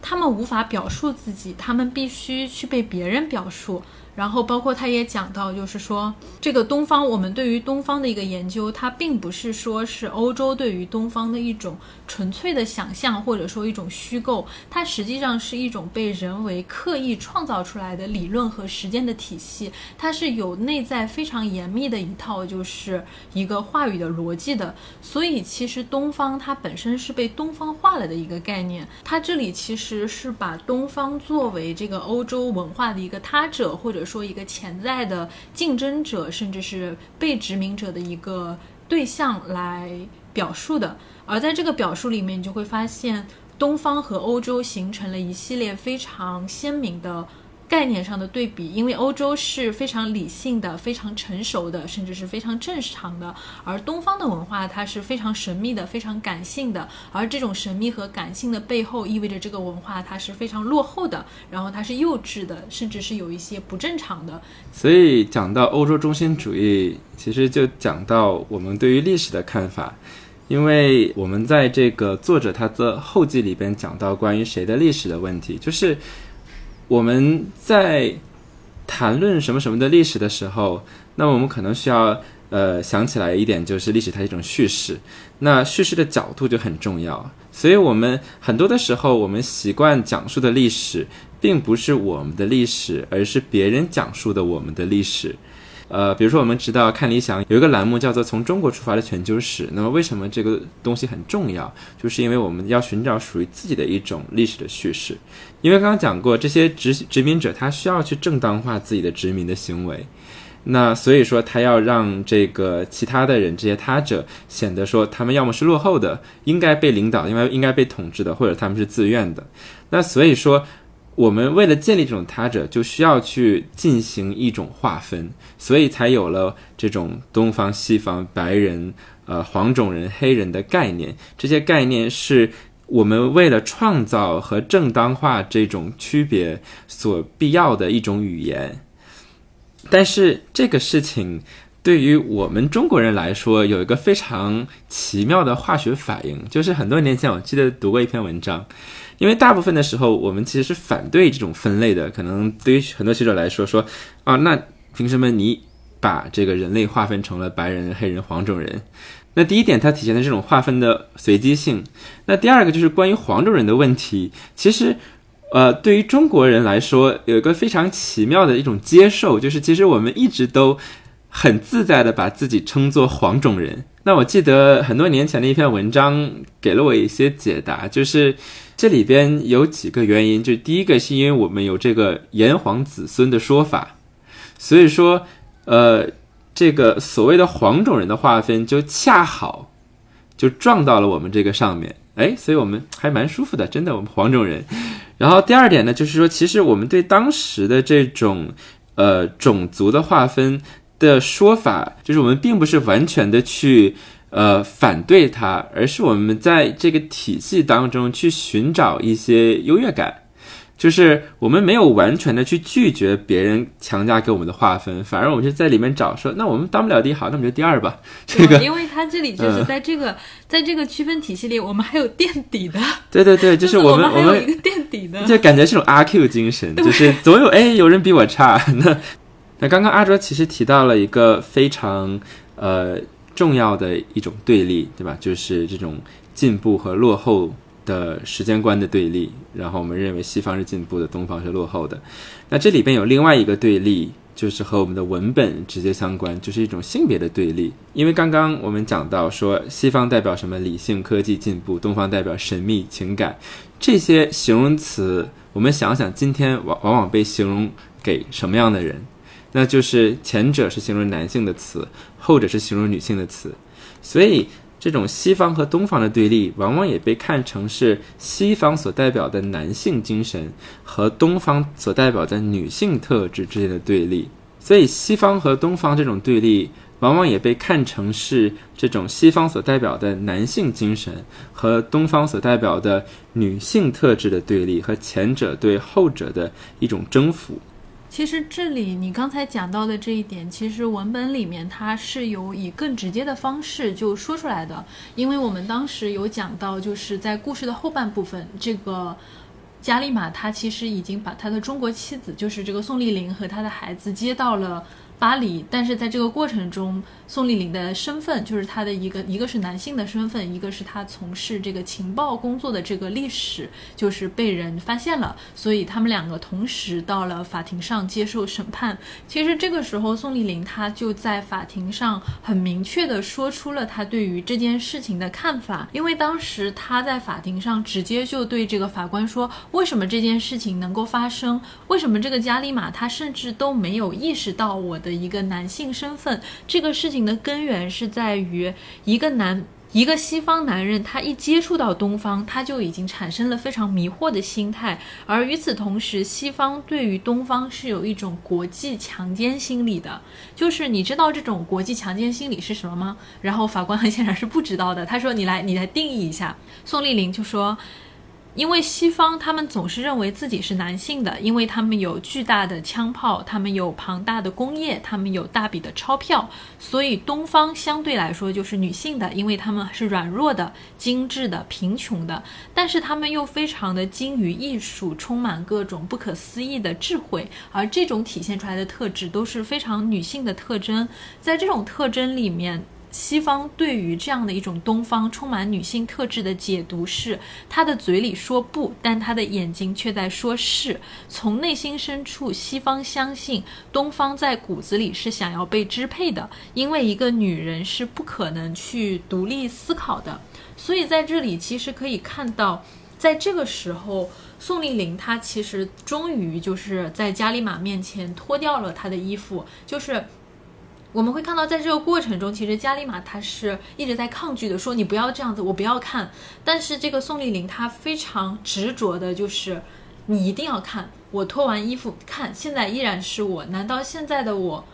[SPEAKER 2] 他们无法表述自己，他们必须去被别人表述。”然后，包括他也讲到，就是说，这个东方，我们对于东方的一个研究，它并不是说是欧洲对于东方的一种纯粹的想象，或者说一种虚构，它实际上是一种被人为刻意创造出来的理论和实践的体系，它是有内在非常严密的一套，就是一个话语的逻辑的。所以，其实东方它本身是被东方化了的一个概念，它这里其实是把东方作为这个欧洲文化的一个他者，或者。说一个潜在的竞争者，甚至是被殖民者的一个对象来表述的，而在这个表述里面，你就会发现东方和欧洲形成了一系列非常鲜明的。概念上的对比，因为欧洲是非常理性的、非常成熟的，甚至是非常正常的，而东方的文化它是非常神秘的、非常感性的，而这种神秘和感性的背后，意味着这个文化它是非常落后的，然后它是幼稚的，甚至是有一些不正常的。
[SPEAKER 1] 所以讲到欧洲中心主义，其实就讲到我们对于历史的看法，因为我们在这个作者他的后记里边讲到关于谁的历史的问题，就是。我们在谈论什么什么的历史的时候，那我们可能需要呃想起来一点，就是历史它是一种叙事，那叙事的角度就很重要。所以我们很多的时候，我们习惯讲述的历史，并不是我们的历史，而是别人讲述的我们的历史。呃，比如说我们知道看理想有一个栏目叫做“从中国出发的全球史”，那么为什么这个东西很重要？就是因为我们要寻找属于自己的一种历史的叙事。因为刚刚讲过，这些殖殖民者他需要去正当化自己的殖民的行为，那所以说他要让这个其他的人这些他者显得说他们要么是落后的，应该被领导，因为应该被统治的，或者他们是自愿的。那所以说。我们为了建立这种他者，就需要去进行一种划分，所以才有了这种东方、西方、白人、呃黄种人、黑人的概念。这些概念是我们为了创造和正当化这种区别所必要的一种语言。但是这个事情对于我们中国人来说，有一个非常奇妙的化学反应，就是很多年前我记得读过一篇文章。因为大部分的时候，我们其实是反对这种分类的。可能对于很多学者来说，说啊，那凭什么你把这个人类划分成了白人、黑人、黄种人？那第一点，它体现的这种划分的随机性。那第二个就是关于黄种人的问题，其实，呃，对于中国人来说，有一个非常奇妙的一种接受，就是其实我们一直都很自在的把自己称作黄种人。那我记得很多年前的一篇文章给了我一些解答，就是。这里边有几个原因，就第一个是因为我们有这个炎黄子孙的说法，所以说，呃，这个所谓的黄种人的划分就恰好就撞到了我们这个上面，哎，所以我们还蛮舒服的，真的，我们黄种人。然后第二点呢，就是说，其实我们对当时的这种呃种族的划分的说法，就是我们并不是完全的去。呃，反对它，而是我们在这个体系当中去寻找一些优越感，就是我们没有完全的去拒绝别人强加给我们的划分，反而我们就在里面找说，那我们当不了第一，好，那我们就第二吧。这个，
[SPEAKER 2] 因为它这里就是在这个在这个区分体系里，我们还有垫底的。
[SPEAKER 1] 对对对，就是我们
[SPEAKER 2] 我们一个垫底的，
[SPEAKER 1] 就感觉是种阿 Q 精神，就是总有哎有人比我差。那那刚刚阿卓其实提到了一个非常呃。重要的一种对立，对吧？就是这种进步和落后的时间观的对立。然后我们认为西方是进步的，东方是落后的。那这里边有另外一个对立，就是和我们的文本直接相关，就是一种性别的对立。因为刚刚我们讲到说，西方代表什么理性、科技进步，东方代表神秘、情感，这些形容词，我们想想，今天往往往被形容给什么样的人？那就是前者是形容男性的词，后者是形容女性的词，所以这种西方和东方的对立，往往也被看成是西方所代表的男性精神和东方所代表的女性特质之间的对立。所以西方和东方这种对立，往往也被看成是这种西方所代表的男性精神和东方所代表的女性特质的对立，和前者对后者的一种征服。
[SPEAKER 2] 其实这里你刚才讲到的这一点，其实文本里面它是有以更直接的方式就说出来的，因为我们当时有讲到，就是在故事的后半部分，这个加利玛他其实已经把他的中国妻子，就是这个宋丽玲和他的孩子接到了。巴黎，但是在这个过程中，宋丽玲的身份就是她的一个，一个是男性的身份，一个是她从事这个情报工作的这个历史，就是被人发现了，所以他们两个同时到了法庭上接受审判。其实这个时候，宋丽玲她就在法庭上很明确的说出了她对于这件事情的看法，因为当时她在法庭上直接就对这个法官说，为什么这件事情能够发生？为什么这个加利玛他甚至都没有意识到我。的一个男性身份，这个事情的根源是在于一个男一个西方男人，他一接触到东方，他就已经产生了非常迷惑的心态。而与此同时，西方对于东方是有一种国际强奸心理的。就是你知道这种国际强奸心理是什么吗？然后法官很显然是不知道的。他说：“你来，你来定义一下。”宋丽玲就说。因为西方他们总是认为自己是男性的，因为他们有巨大的枪炮，他们有庞大的工业，他们有大笔的钞票，所以东方相对来说就是女性的，因为他们是软弱的、精致的、贫穷的，但是他们又非常的精于艺术，充满各种不可思议的智慧，而这种体现出来的特质都是非常女性的特征，在这种特征里面。西方对于这样的一种东方充满女性特质的解读是，他的嘴里说不，但他的眼睛却在说是。从内心深处，西方相信东方在骨子里是想要被支配的，因为一个女人是不可能去独立思考的。所以在这里，其实可以看到，在这个时候，宋丽玲她其实终于就是在加里玛面前脱掉了她的衣服，就是。我们会看到，在这个过程中，其实加利玛他是一直在抗拒的，说你不要这样子，我不要看。但是这个宋丽玲她非常执着的，就是你一定要看。我脱完衣服看，现在依然是我。难道现在的我？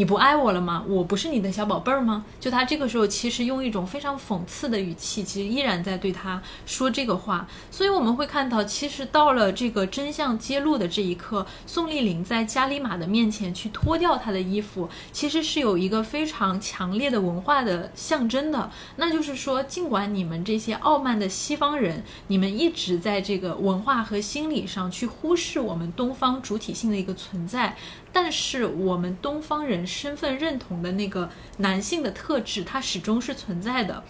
[SPEAKER 2] 你不爱我了吗？我不是你的小宝贝儿吗？就他这个时候，其实用一种非常讽刺的语气，其实依然在对他说这个话。所以我们会看到，其实到了这个真相揭露的这一刻，宋丽玲在加里玛的面前去脱掉她的衣服，其实是有一个非常强烈的文化的象征的。那就是说，尽管你们这些傲慢的西方人，你们一直在这个文化和心理上去忽视我们东方主体性的一个存在。但是我们东方人身份认同的那个男性的特质，它始终是存在的，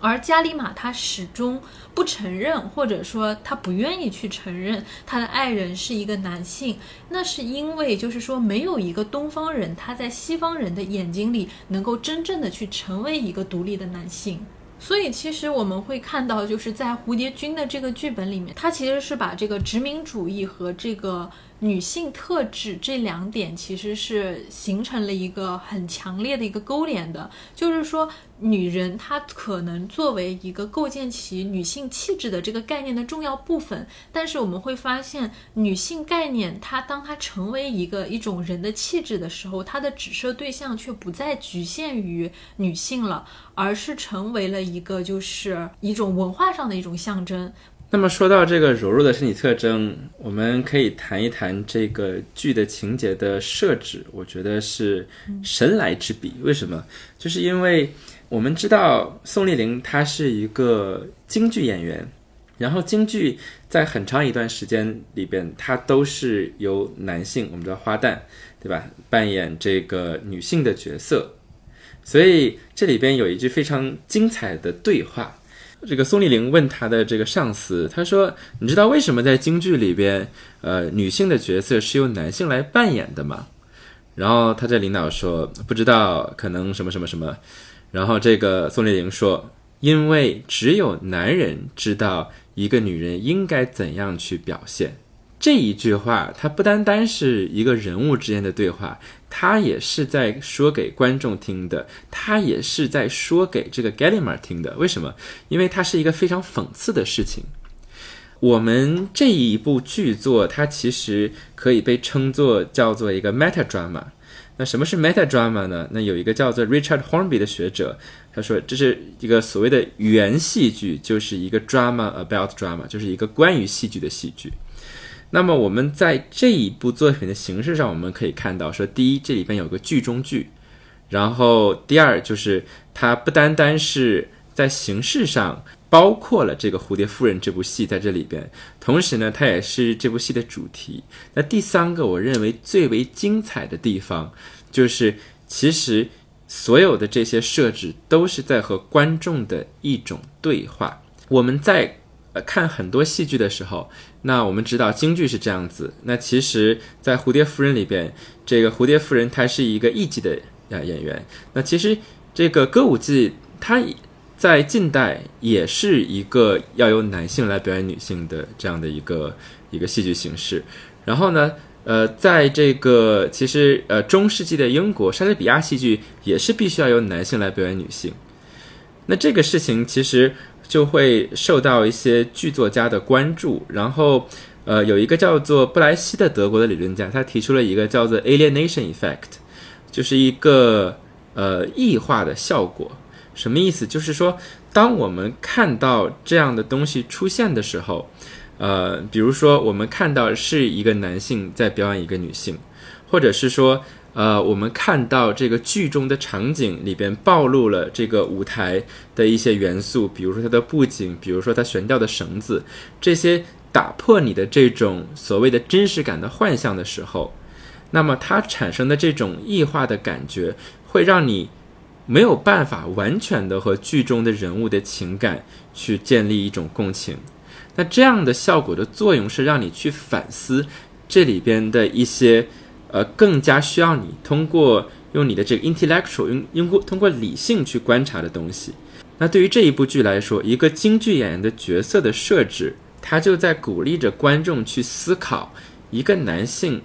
[SPEAKER 2] 而加里玛他始终不承认，或者说他不愿意去承认他的爱人是一个男性，那是因为就是说没有一个东方人他在西方人的眼睛里能够真正的去成为一个独立的男性。所以其实我们会看到，就是在蝴蝶君的这个剧本里面，它其实是把这个殖民主义和这个。女性特质这两点其实是形成了一个很强烈的一个勾连的，就是说，女人她可能作为一个构建起女性气质的这个概念的重要部分，但是我们会发现，女性概念它当它成为一个一种人的气质的时候，它的指涉对象却不再局限于女性了，而是成为了一个就是一种文化上的一种象征。
[SPEAKER 1] 那么说到这个柔弱的身体特征，我们可以谈一谈这个剧的情节的设置。我觉得是神来之笔。为什么？就是因为我们知道宋丽玲她是一个京剧演员，然后京剧在很长一段时间里边，它都是由男性，我们知道花旦，对吧，扮演这个女性的角色。所以这里边有一句非常精彩的对话。这个宋丽玲问她的这个上司，她说：“你知道为什么在京剧里边，呃，女性的角色是由男性来扮演的吗？”然后她的领导说：“不知道，可能什么什么什么。”然后这个宋丽玲说：“因为只有男人知道一个女人应该怎样去表现。”这一句话，它不单单是一个人物之间的对话。它也是在说给观众听的，它也是在说给这个 Gallimard 听的。为什么？因为它是一个非常讽刺的事情。我们这一部剧作，它其实可以被称作叫做一个 meta drama。那什么是 meta drama 呢？那有一个叫做 Richard Hornby 的学者，他说这是一个所谓的原戏剧，就是一个 drama about drama，就是一个关于戏剧的戏剧。那么我们在这一部作品的形式上，我们可以看到，说第一，这里边有个剧中剧，然后第二就是它不单单是在形式上包括了这个《蝴蝶夫人》这部戏在这里边，同时呢，它也是这部戏的主题。那第三个，我认为最为精彩的地方，就是其实所有的这些设置都是在和观众的一种对话。我们在呃看很多戏剧的时候。那我们知道京剧是这样子。那其实，在《蝴蝶夫人》里边，这个蝴蝶夫人她是一个艺伎的啊演员。那其实这个歌舞伎，它在近代也是一个要由男性来表演女性的这样的一个一个戏剧形式。然后呢，呃，在这个其实呃中世纪的英国，莎士比亚戏剧也是必须要由男性来表演女性。那这个事情其实。就会受到一些剧作家的关注，然后，呃，有一个叫做布莱希的德国的理论家，他提出了一个叫做 alienation effect，就是一个呃异化的效果。什么意思？就是说，当我们看到这样的东西出现的时候，呃，比如说我们看到是一个男性在表演一个女性，或者是说。呃，我们看到这个剧中的场景里边暴露了这个舞台的一些元素，比如说它的布景，比如说它悬吊的绳子，这些打破你的这种所谓的真实感的幻象的时候，那么它产生的这种异化的感觉，会让你没有办法完全的和剧中的人物的情感去建立一种共情。那这样的效果的作用是让你去反思这里边的一些。呃，更加需要你通过用你的这个 intellectual 用用过通过理性去观察的东西。那对于这一部剧来说，一个京剧演员的角色的设置，他就在鼓励着观众去思考：一个男性，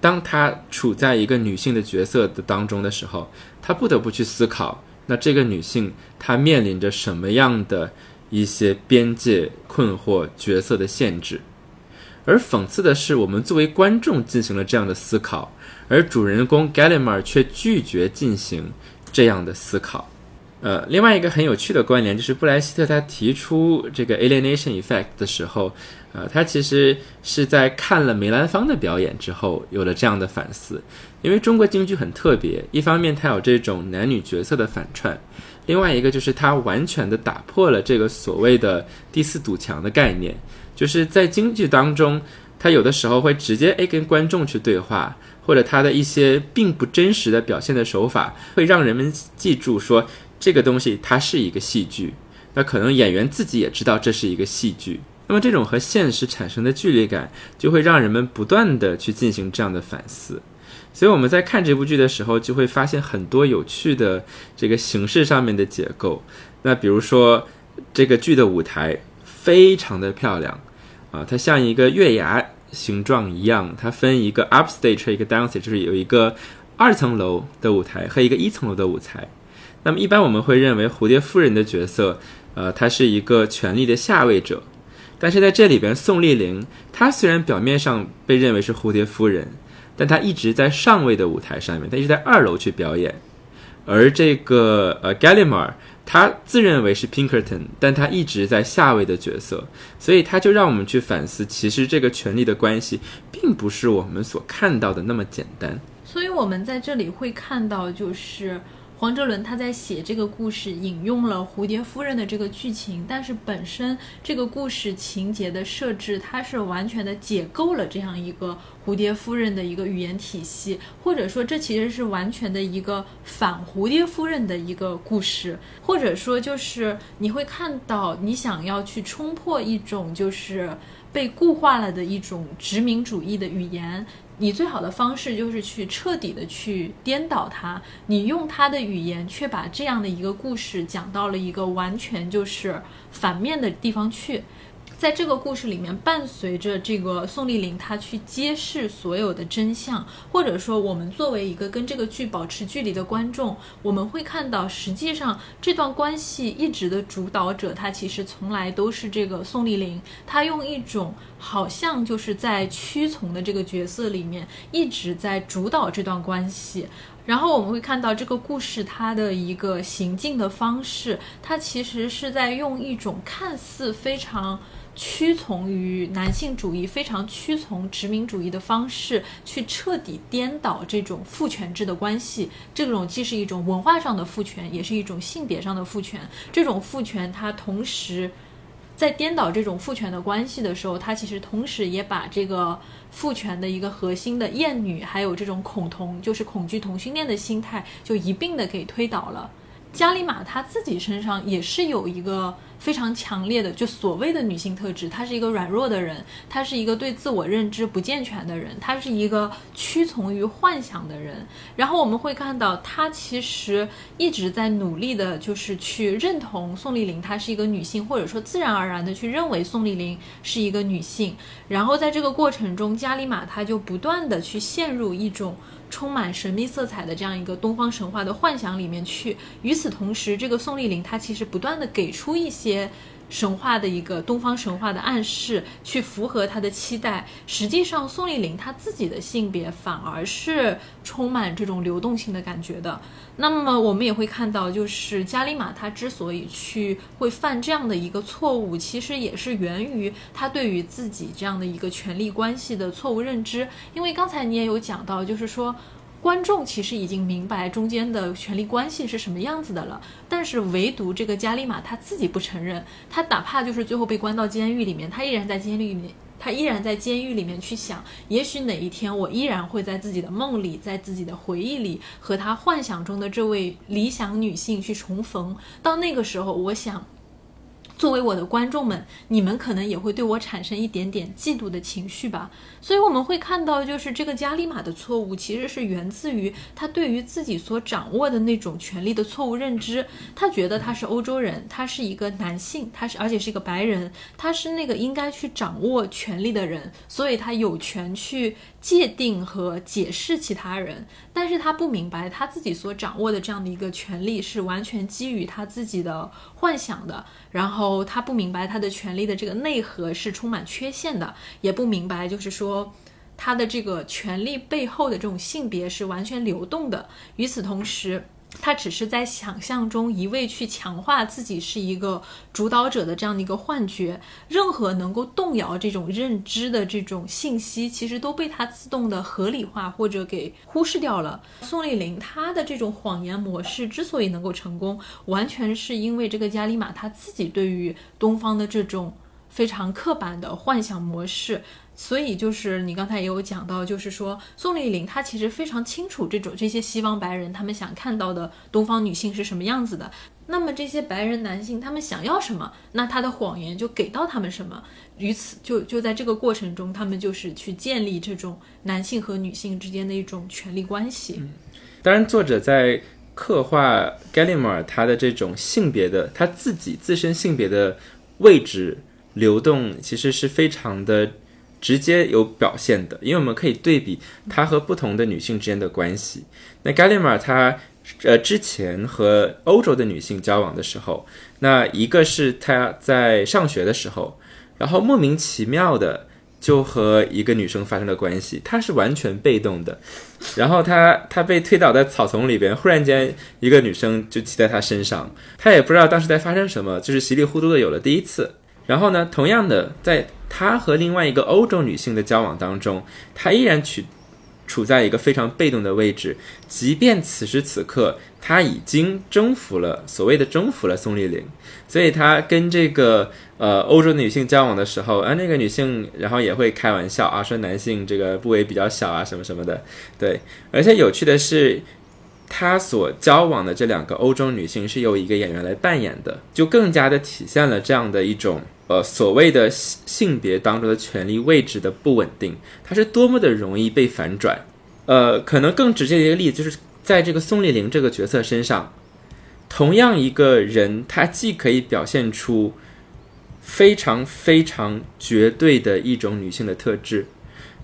[SPEAKER 1] 当他处在一个女性的角色的当中的时候，他不得不去思考，那这个女性她面临着什么样的一些边界困惑、角色的限制。而讽刺的是，我们作为观众进行了这样的思考，而主人公 Gallimard 却拒绝进行这样的思考。呃，另外一个很有趣的关联就是，布莱希特他提出这个 alienation effect 的时候，呃，他其实是在看了梅兰芳的表演之后有了这样的反思。因为中国京剧很特别，一方面它有这种男女角色的反串，另外一个就是它完全的打破了这个所谓的第四堵墙的概念。就是在京剧当中，他有的时候会直接诶跟观众去对话，或者他的一些并不真实的表现的手法，会让人们记住说这个东西它是一个戏剧。那可能演员自己也知道这是一个戏剧。那么这种和现实产生的距离感，就会让人们不断的去进行这样的反思。所以我们在看这部剧的时候，就会发现很多有趣的这个形式上面的结构。那比如说这个剧的舞台非常的漂亮啊，它像一个月牙形状一样，它分一个 upstage 和一个 downstage，就是有一个二层楼的舞台和一个一层楼的舞台。那么一般我们会认为蝴蝶夫人的角色，呃，她是一个权力的下位者。但是在这里边，宋丽玲她虽然表面上被认为是蝴蝶夫人，但她一直在上位的舞台上面，她一直在二楼去表演。而这个呃 Gallimar，他自认为是 Pinkerton，但他一直在下位的角色，所以他就让我们去反思，其实这个权力的关系并不是我们所看到的那么简单。
[SPEAKER 2] 所以我们在这里会看到，就是。黄哲伦他在写这个故事，引用了蝴蝶夫人的这个剧情，但是本身这个故事情节的设置，它是完全的解构了这样一个蝴蝶夫人的一个语言体系，或者说这其实是完全的一个反蝴蝶夫人的一个故事，或者说就是你会看到你想要去冲破一种就是被固化了的一种殖民主义的语言。你最好的方式就是去彻底的去颠倒它，你用他的语言，却把这样的一个故事讲到了一个完全就是反面的地方去。在这个故事里面，伴随着这个宋丽玲她去揭示所有的真相，或者说我们作为一个跟这个剧保持距离的观众，我们会看到，实际上这段关系一直的主导者，他其实从来都是这个宋丽玲，她用一种好像就是在屈从的这个角色里面，一直在主导这段关系。然后我们会看到这个故事它的一个行进的方式，它其实是在用一种看似非常。屈从于男性主义，非常屈从殖民主义的方式，去彻底颠倒这种父权制的关系。这种既是一种文化上的父权，也是一种性别上的父权。这种父权，它同时在颠倒这种父权的关系的时候，它其实同时也把这个父权的一个核心的厌女，还有这种恐同，就是恐惧同性恋的心态，就一并的给推倒了。加里玛他自己身上也是有一个。非常强烈的，就所谓的女性特质，她是一个软弱的人，她是一个对自我认知不健全的人，她是一个屈从于幻想的人。然后我们会看到，她其实一直在努力的，就是去认同宋丽玲她是一个女性，或者说自然而然的去认为宋丽玲是一个女性。然后在这个过程中，加里玛她就不断的去陷入一种。充满神秘色彩的这样一个东方神话的幻想里面去。与此同时，这个宋丽玲她其实不断的给出一些。神话的一个东方神话的暗示，去符合他的期待。实际上，宋丽玲她自己的性别反而是充满这种流动性的感觉的。那么，我们也会看到，就是加里玛她之所以去会犯这样的一个错误，其实也是源于他对于自己这样的一个权力关系的错误认知。因为刚才你也有讲到，就是说。观众其实已经明白中间的权力关系是什么样子的了，但是唯独这个加利玛他自己不承认，他哪怕就是最后被关到监狱里面，他依然在监狱里面，他依然在监狱里面去想，也许哪一天我依然会在自己的梦里，在自己的回忆里和他幻想中的这位理想女性去重逢，到那个时候，我想。作为我的观众们，你们可能也会对我产生一点点嫉妒的情绪吧。所以我们会看到，就是这个加利玛的错误，其实是源自于他对于自己所掌握的那种权力的错误认知。他觉得他是欧洲人，他是一个男性，他是而且是一个白人，他是那个应该去掌握权力的人，所以他有权去。界定和解释其他人，但是他不明白他自己所掌握的这样的一个权利是完全基于他自己的幻想的，然后他不明白他的权利的这个内核是充满缺陷的，也不明白就是说他的这个权利背后的这种性别是完全流动的。与此同时。他只是在想象中一味去强化自己是一个主导者的这样的一个幻觉，任何能够动摇这种认知的这种信息，其实都被他自动的合理化或者给忽视掉了。宋丽玲她的这种谎言模式之所以能够成功，完全是因为这个加里玛他自己对于东方的这种非常刻板的幻想模式。所以就是你刚才也有讲到，就是说宋丽玲她其实非常清楚这种这些西方白人他们想看到的东方女性是什么样子的。那么这些白人男性他们想要什么，那他的谎言就给到他们什么。于此就就在这个过程中，他们就是去建立这种男性和女性之间的一种权力关系。
[SPEAKER 1] 当然，作者在刻画 Gallimore 他的这种性别的他自己自身性别的位置流动，其实是非常的直接有表现的，因为我们可以对比他和不同的女性之间的关系。那 Gallimore 他呃之前和欧洲的女性交往的时候，那一个是他在上学的时候，然后莫名其妙的。就和一个女生发生了关系，他是完全被动的，然后他他被推倒在草丛里边，忽然间一个女生就骑在他身上，他也不知道当时在发生什么，就是稀里糊涂的有了第一次。然后呢，同样的，在他和另外一个欧洲女性的交往当中，他依然取。处在一个非常被动的位置，即便此时此刻他已经征服了所谓的征服了宋丽玲，所以他跟这个呃欧洲女性交往的时候，啊那个女性然后也会开玩笑啊说男性这个部位比较小啊什么什么的，对，而且有趣的是，他所交往的这两个欧洲女性是由一个演员来扮演的，就更加的体现了这样的一种。呃，所谓的性性别当中的权力位置的不稳定，它是多么的容易被反转。呃，可能更直接的一个例子就是在这个宋丽玲这个角色身上，同样一个人，他既可以表现出非常非常绝对的一种女性的特质，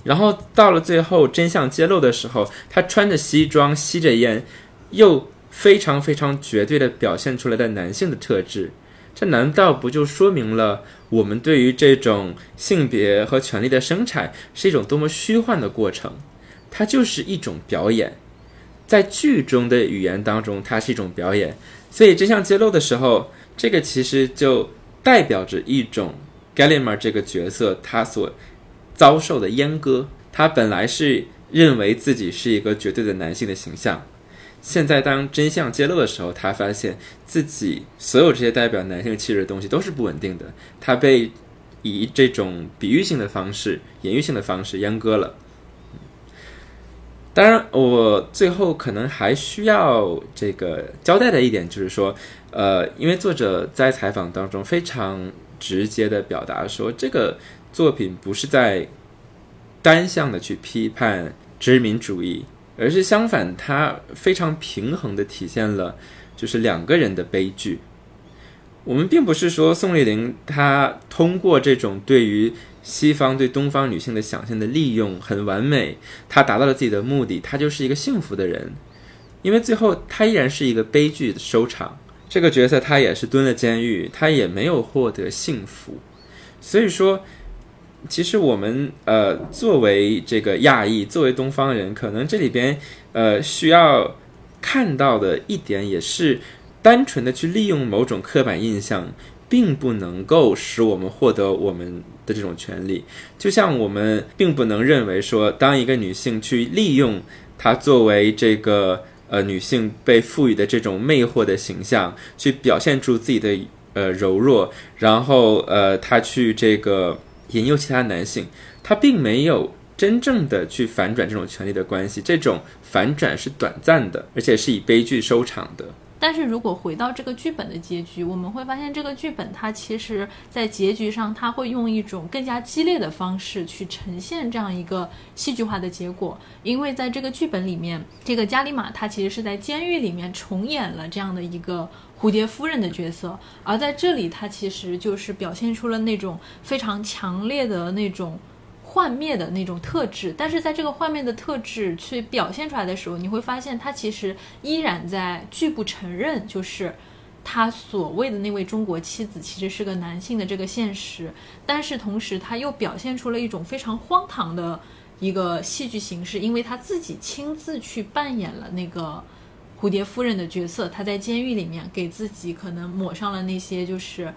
[SPEAKER 1] 然后到了最后真相揭露的时候，他穿着西装吸着烟，又非常非常绝对的表现出来的男性的特质。这难道不就说明了我们对于这种性别和权力的生产是一种多么虚幻的过程？它就是一种表演，在剧中的语言当中，它是一种表演。所以真相揭露的时候，这个其实就代表着一种 Gallimer 这个角色他所遭受的阉割。他本来是认为自己是一个绝对的男性的形象。现在，当真相揭露的时候，他发现自己所有这些代表男性气质的东西都是不稳定的。他被以这种比喻性的方式、隐喻性的方式阉割了。当然，我最后可能还需要这个交代的一点就是说，呃，因为作者在采访当中非常直接的表达说，这个作品不是在单向的去批判殖民主义。而是相反，它非常平衡的体现了，就是两个人的悲剧。我们并不是说宋丽玲她通过这种对于西方对东方女性的想象的利用很完美，她达到了自己的目的，她就是一个幸福的人。因为最后她依然是一个悲剧的收场。这个角色她也是蹲了监狱，她也没有获得幸福。所以说。其实我们呃，作为这个亚裔，作为东方人，可能这里边呃需要看到的一点，也是单纯的去利用某种刻板印象，并不能够使我们获得我们的这种权利。就像我们并不能认为说，当一个女性去利用她作为这个呃女性被赋予的这种魅惑的形象，去表现出自己的呃柔弱，然后呃她去这个。引诱其他男性，他并没有真正的去反转这种权力的关系，这种反转是短暂的，而且是以悲剧收场的。
[SPEAKER 2] 但是如果回到这个剧本的结局，我们会发现这个剧本它其实在结局上，它会用一种更加激烈的方式去呈现这样一个戏剧化的结果。因为在这个剧本里面，这个加里玛他其实是在监狱里面重演了这样的一个。蝴蝶夫人的角色，而在这里，她其实就是表现出了那种非常强烈的那种幻灭的那种特质。但是在这个幻灭的特质去表现出来的时候，你会发现她其实依然在拒不承认，就是他所谓的那位中国妻子其实是个男性的这个现实。但是同时，他又表现出了一种非常荒唐的一个戏剧形式，因为他自己亲自去扮演了那个。蝴蝶夫人的角色，她在监狱里面给自己可能抹上了那些就是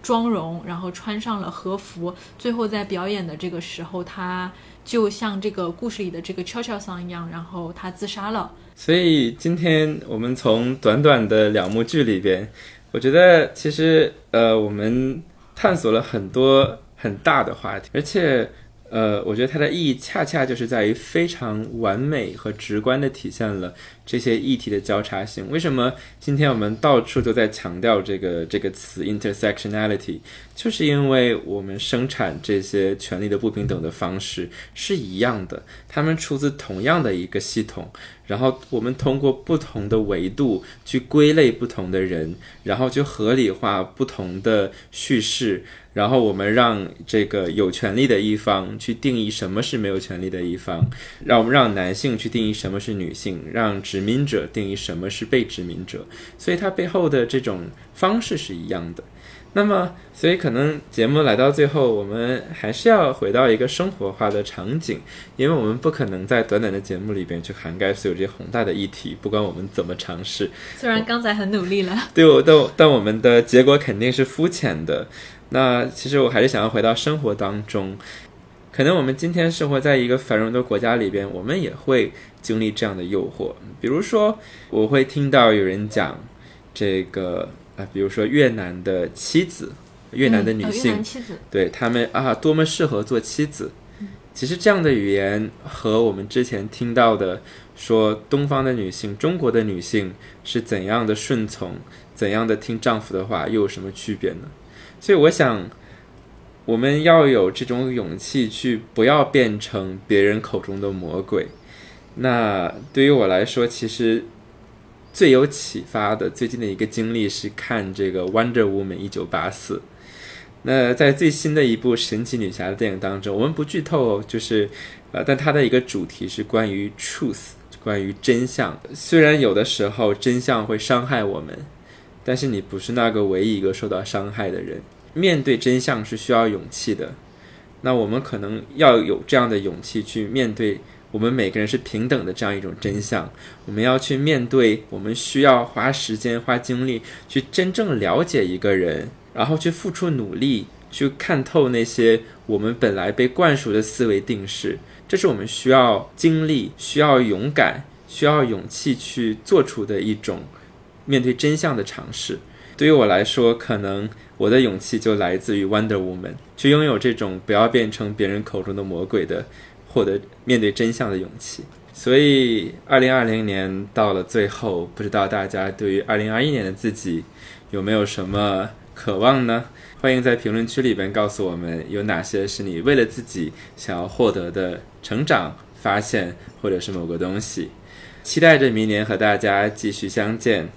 [SPEAKER 2] 妆容，然后穿上了和服，最后在表演的这个时候，她就像这个故事里的这个悄悄桑一样，然后她自杀了。
[SPEAKER 1] 所以今天我们从短短的两幕剧里边，我觉得其实呃，我们探索了很多很大的话题，而且。呃，我觉得它的意义恰恰就是在于非常完美和直观的体现了这些议题的交叉性。为什么今天我们到处都在强调这个这个词 intersectionality？就是因为我们生产这些权利的不平等的方式是一样的，他们出自同样的一个系统。然后我们通过不同的维度去归类不同的人，然后就合理化不同的叙事。然后我们让这个有权利的一方去定义什么是没有权利的一方，让我们让男性去定义什么是女性，让殖民者定义什么是被殖民者，所以它背后的这种方式是一样的。那么，所以可能节目来到最后，我们还是要回到一个生活化的场景，因为我们不可能在短短的节目里边去涵盖所有这些宏大的议题，不管我们怎么尝试。
[SPEAKER 2] 虽然刚才很努力了，
[SPEAKER 1] 对，我但但我们的结果肯定是肤浅的。那其实我还是想要回到生活当中，可能我们今天生活在一个繁荣的国家里边，我们也会经历这样的诱惑。比如说，我会听到有人讲这个啊，比如说越南的妻子，越南的女性，对他们啊，多么适合做妻子。其实这样的语言和我们之前听到的说东方的女性、中国的女性是怎样的顺从、怎样的听丈夫的话，又有什么区别呢？所以我想，我们要有这种勇气，去不要变成别人口中的魔鬼。那对于我来说，其实最有启发的最近的一个经历是看这个《Wonder Woman 一九八四》。那在最新的一部神奇女侠的电影当中，我们不剧透，就是呃，但它的一个主题是关于 truth，关于真相。虽然有的时候真相会伤害我们。但是你不是那个唯一一个受到伤害的人。面对真相是需要勇气的。那我们可能要有这样的勇气去面对，我们每个人是平等的这样一种真相。我们要去面对，我们需要花时间、花精力去真正了解一个人，然后去付出努力去看透那些我们本来被灌输的思维定式。这是我们需要经历、需要勇敢、需要勇气去做出的一种。面对真相的尝试，对于我来说，可能我的勇气就来自于 Wonder Woman，去拥有这种不要变成别人口中的魔鬼的，获得面对真相的勇气。所以，二零二零年到了最后，不知道大家对于二零二一年的自己有没有什么渴望呢？欢迎在评论区里边告诉我们，有哪些是你为了自己想要获得的成长、发现，或者是某个东西。期待着明年和大家继续相见。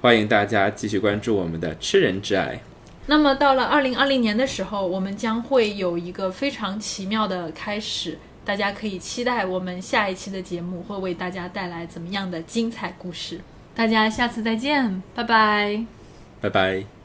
[SPEAKER 1] 欢迎大家继续关注我们的吃人之爱。
[SPEAKER 2] 那么到了二零二零年的时候，我们将会有一个非常奇妙的开始，大家可以期待我们下一期的节目会为大家带来怎么样的精彩故事。大家下次再见，拜拜，
[SPEAKER 1] 拜拜。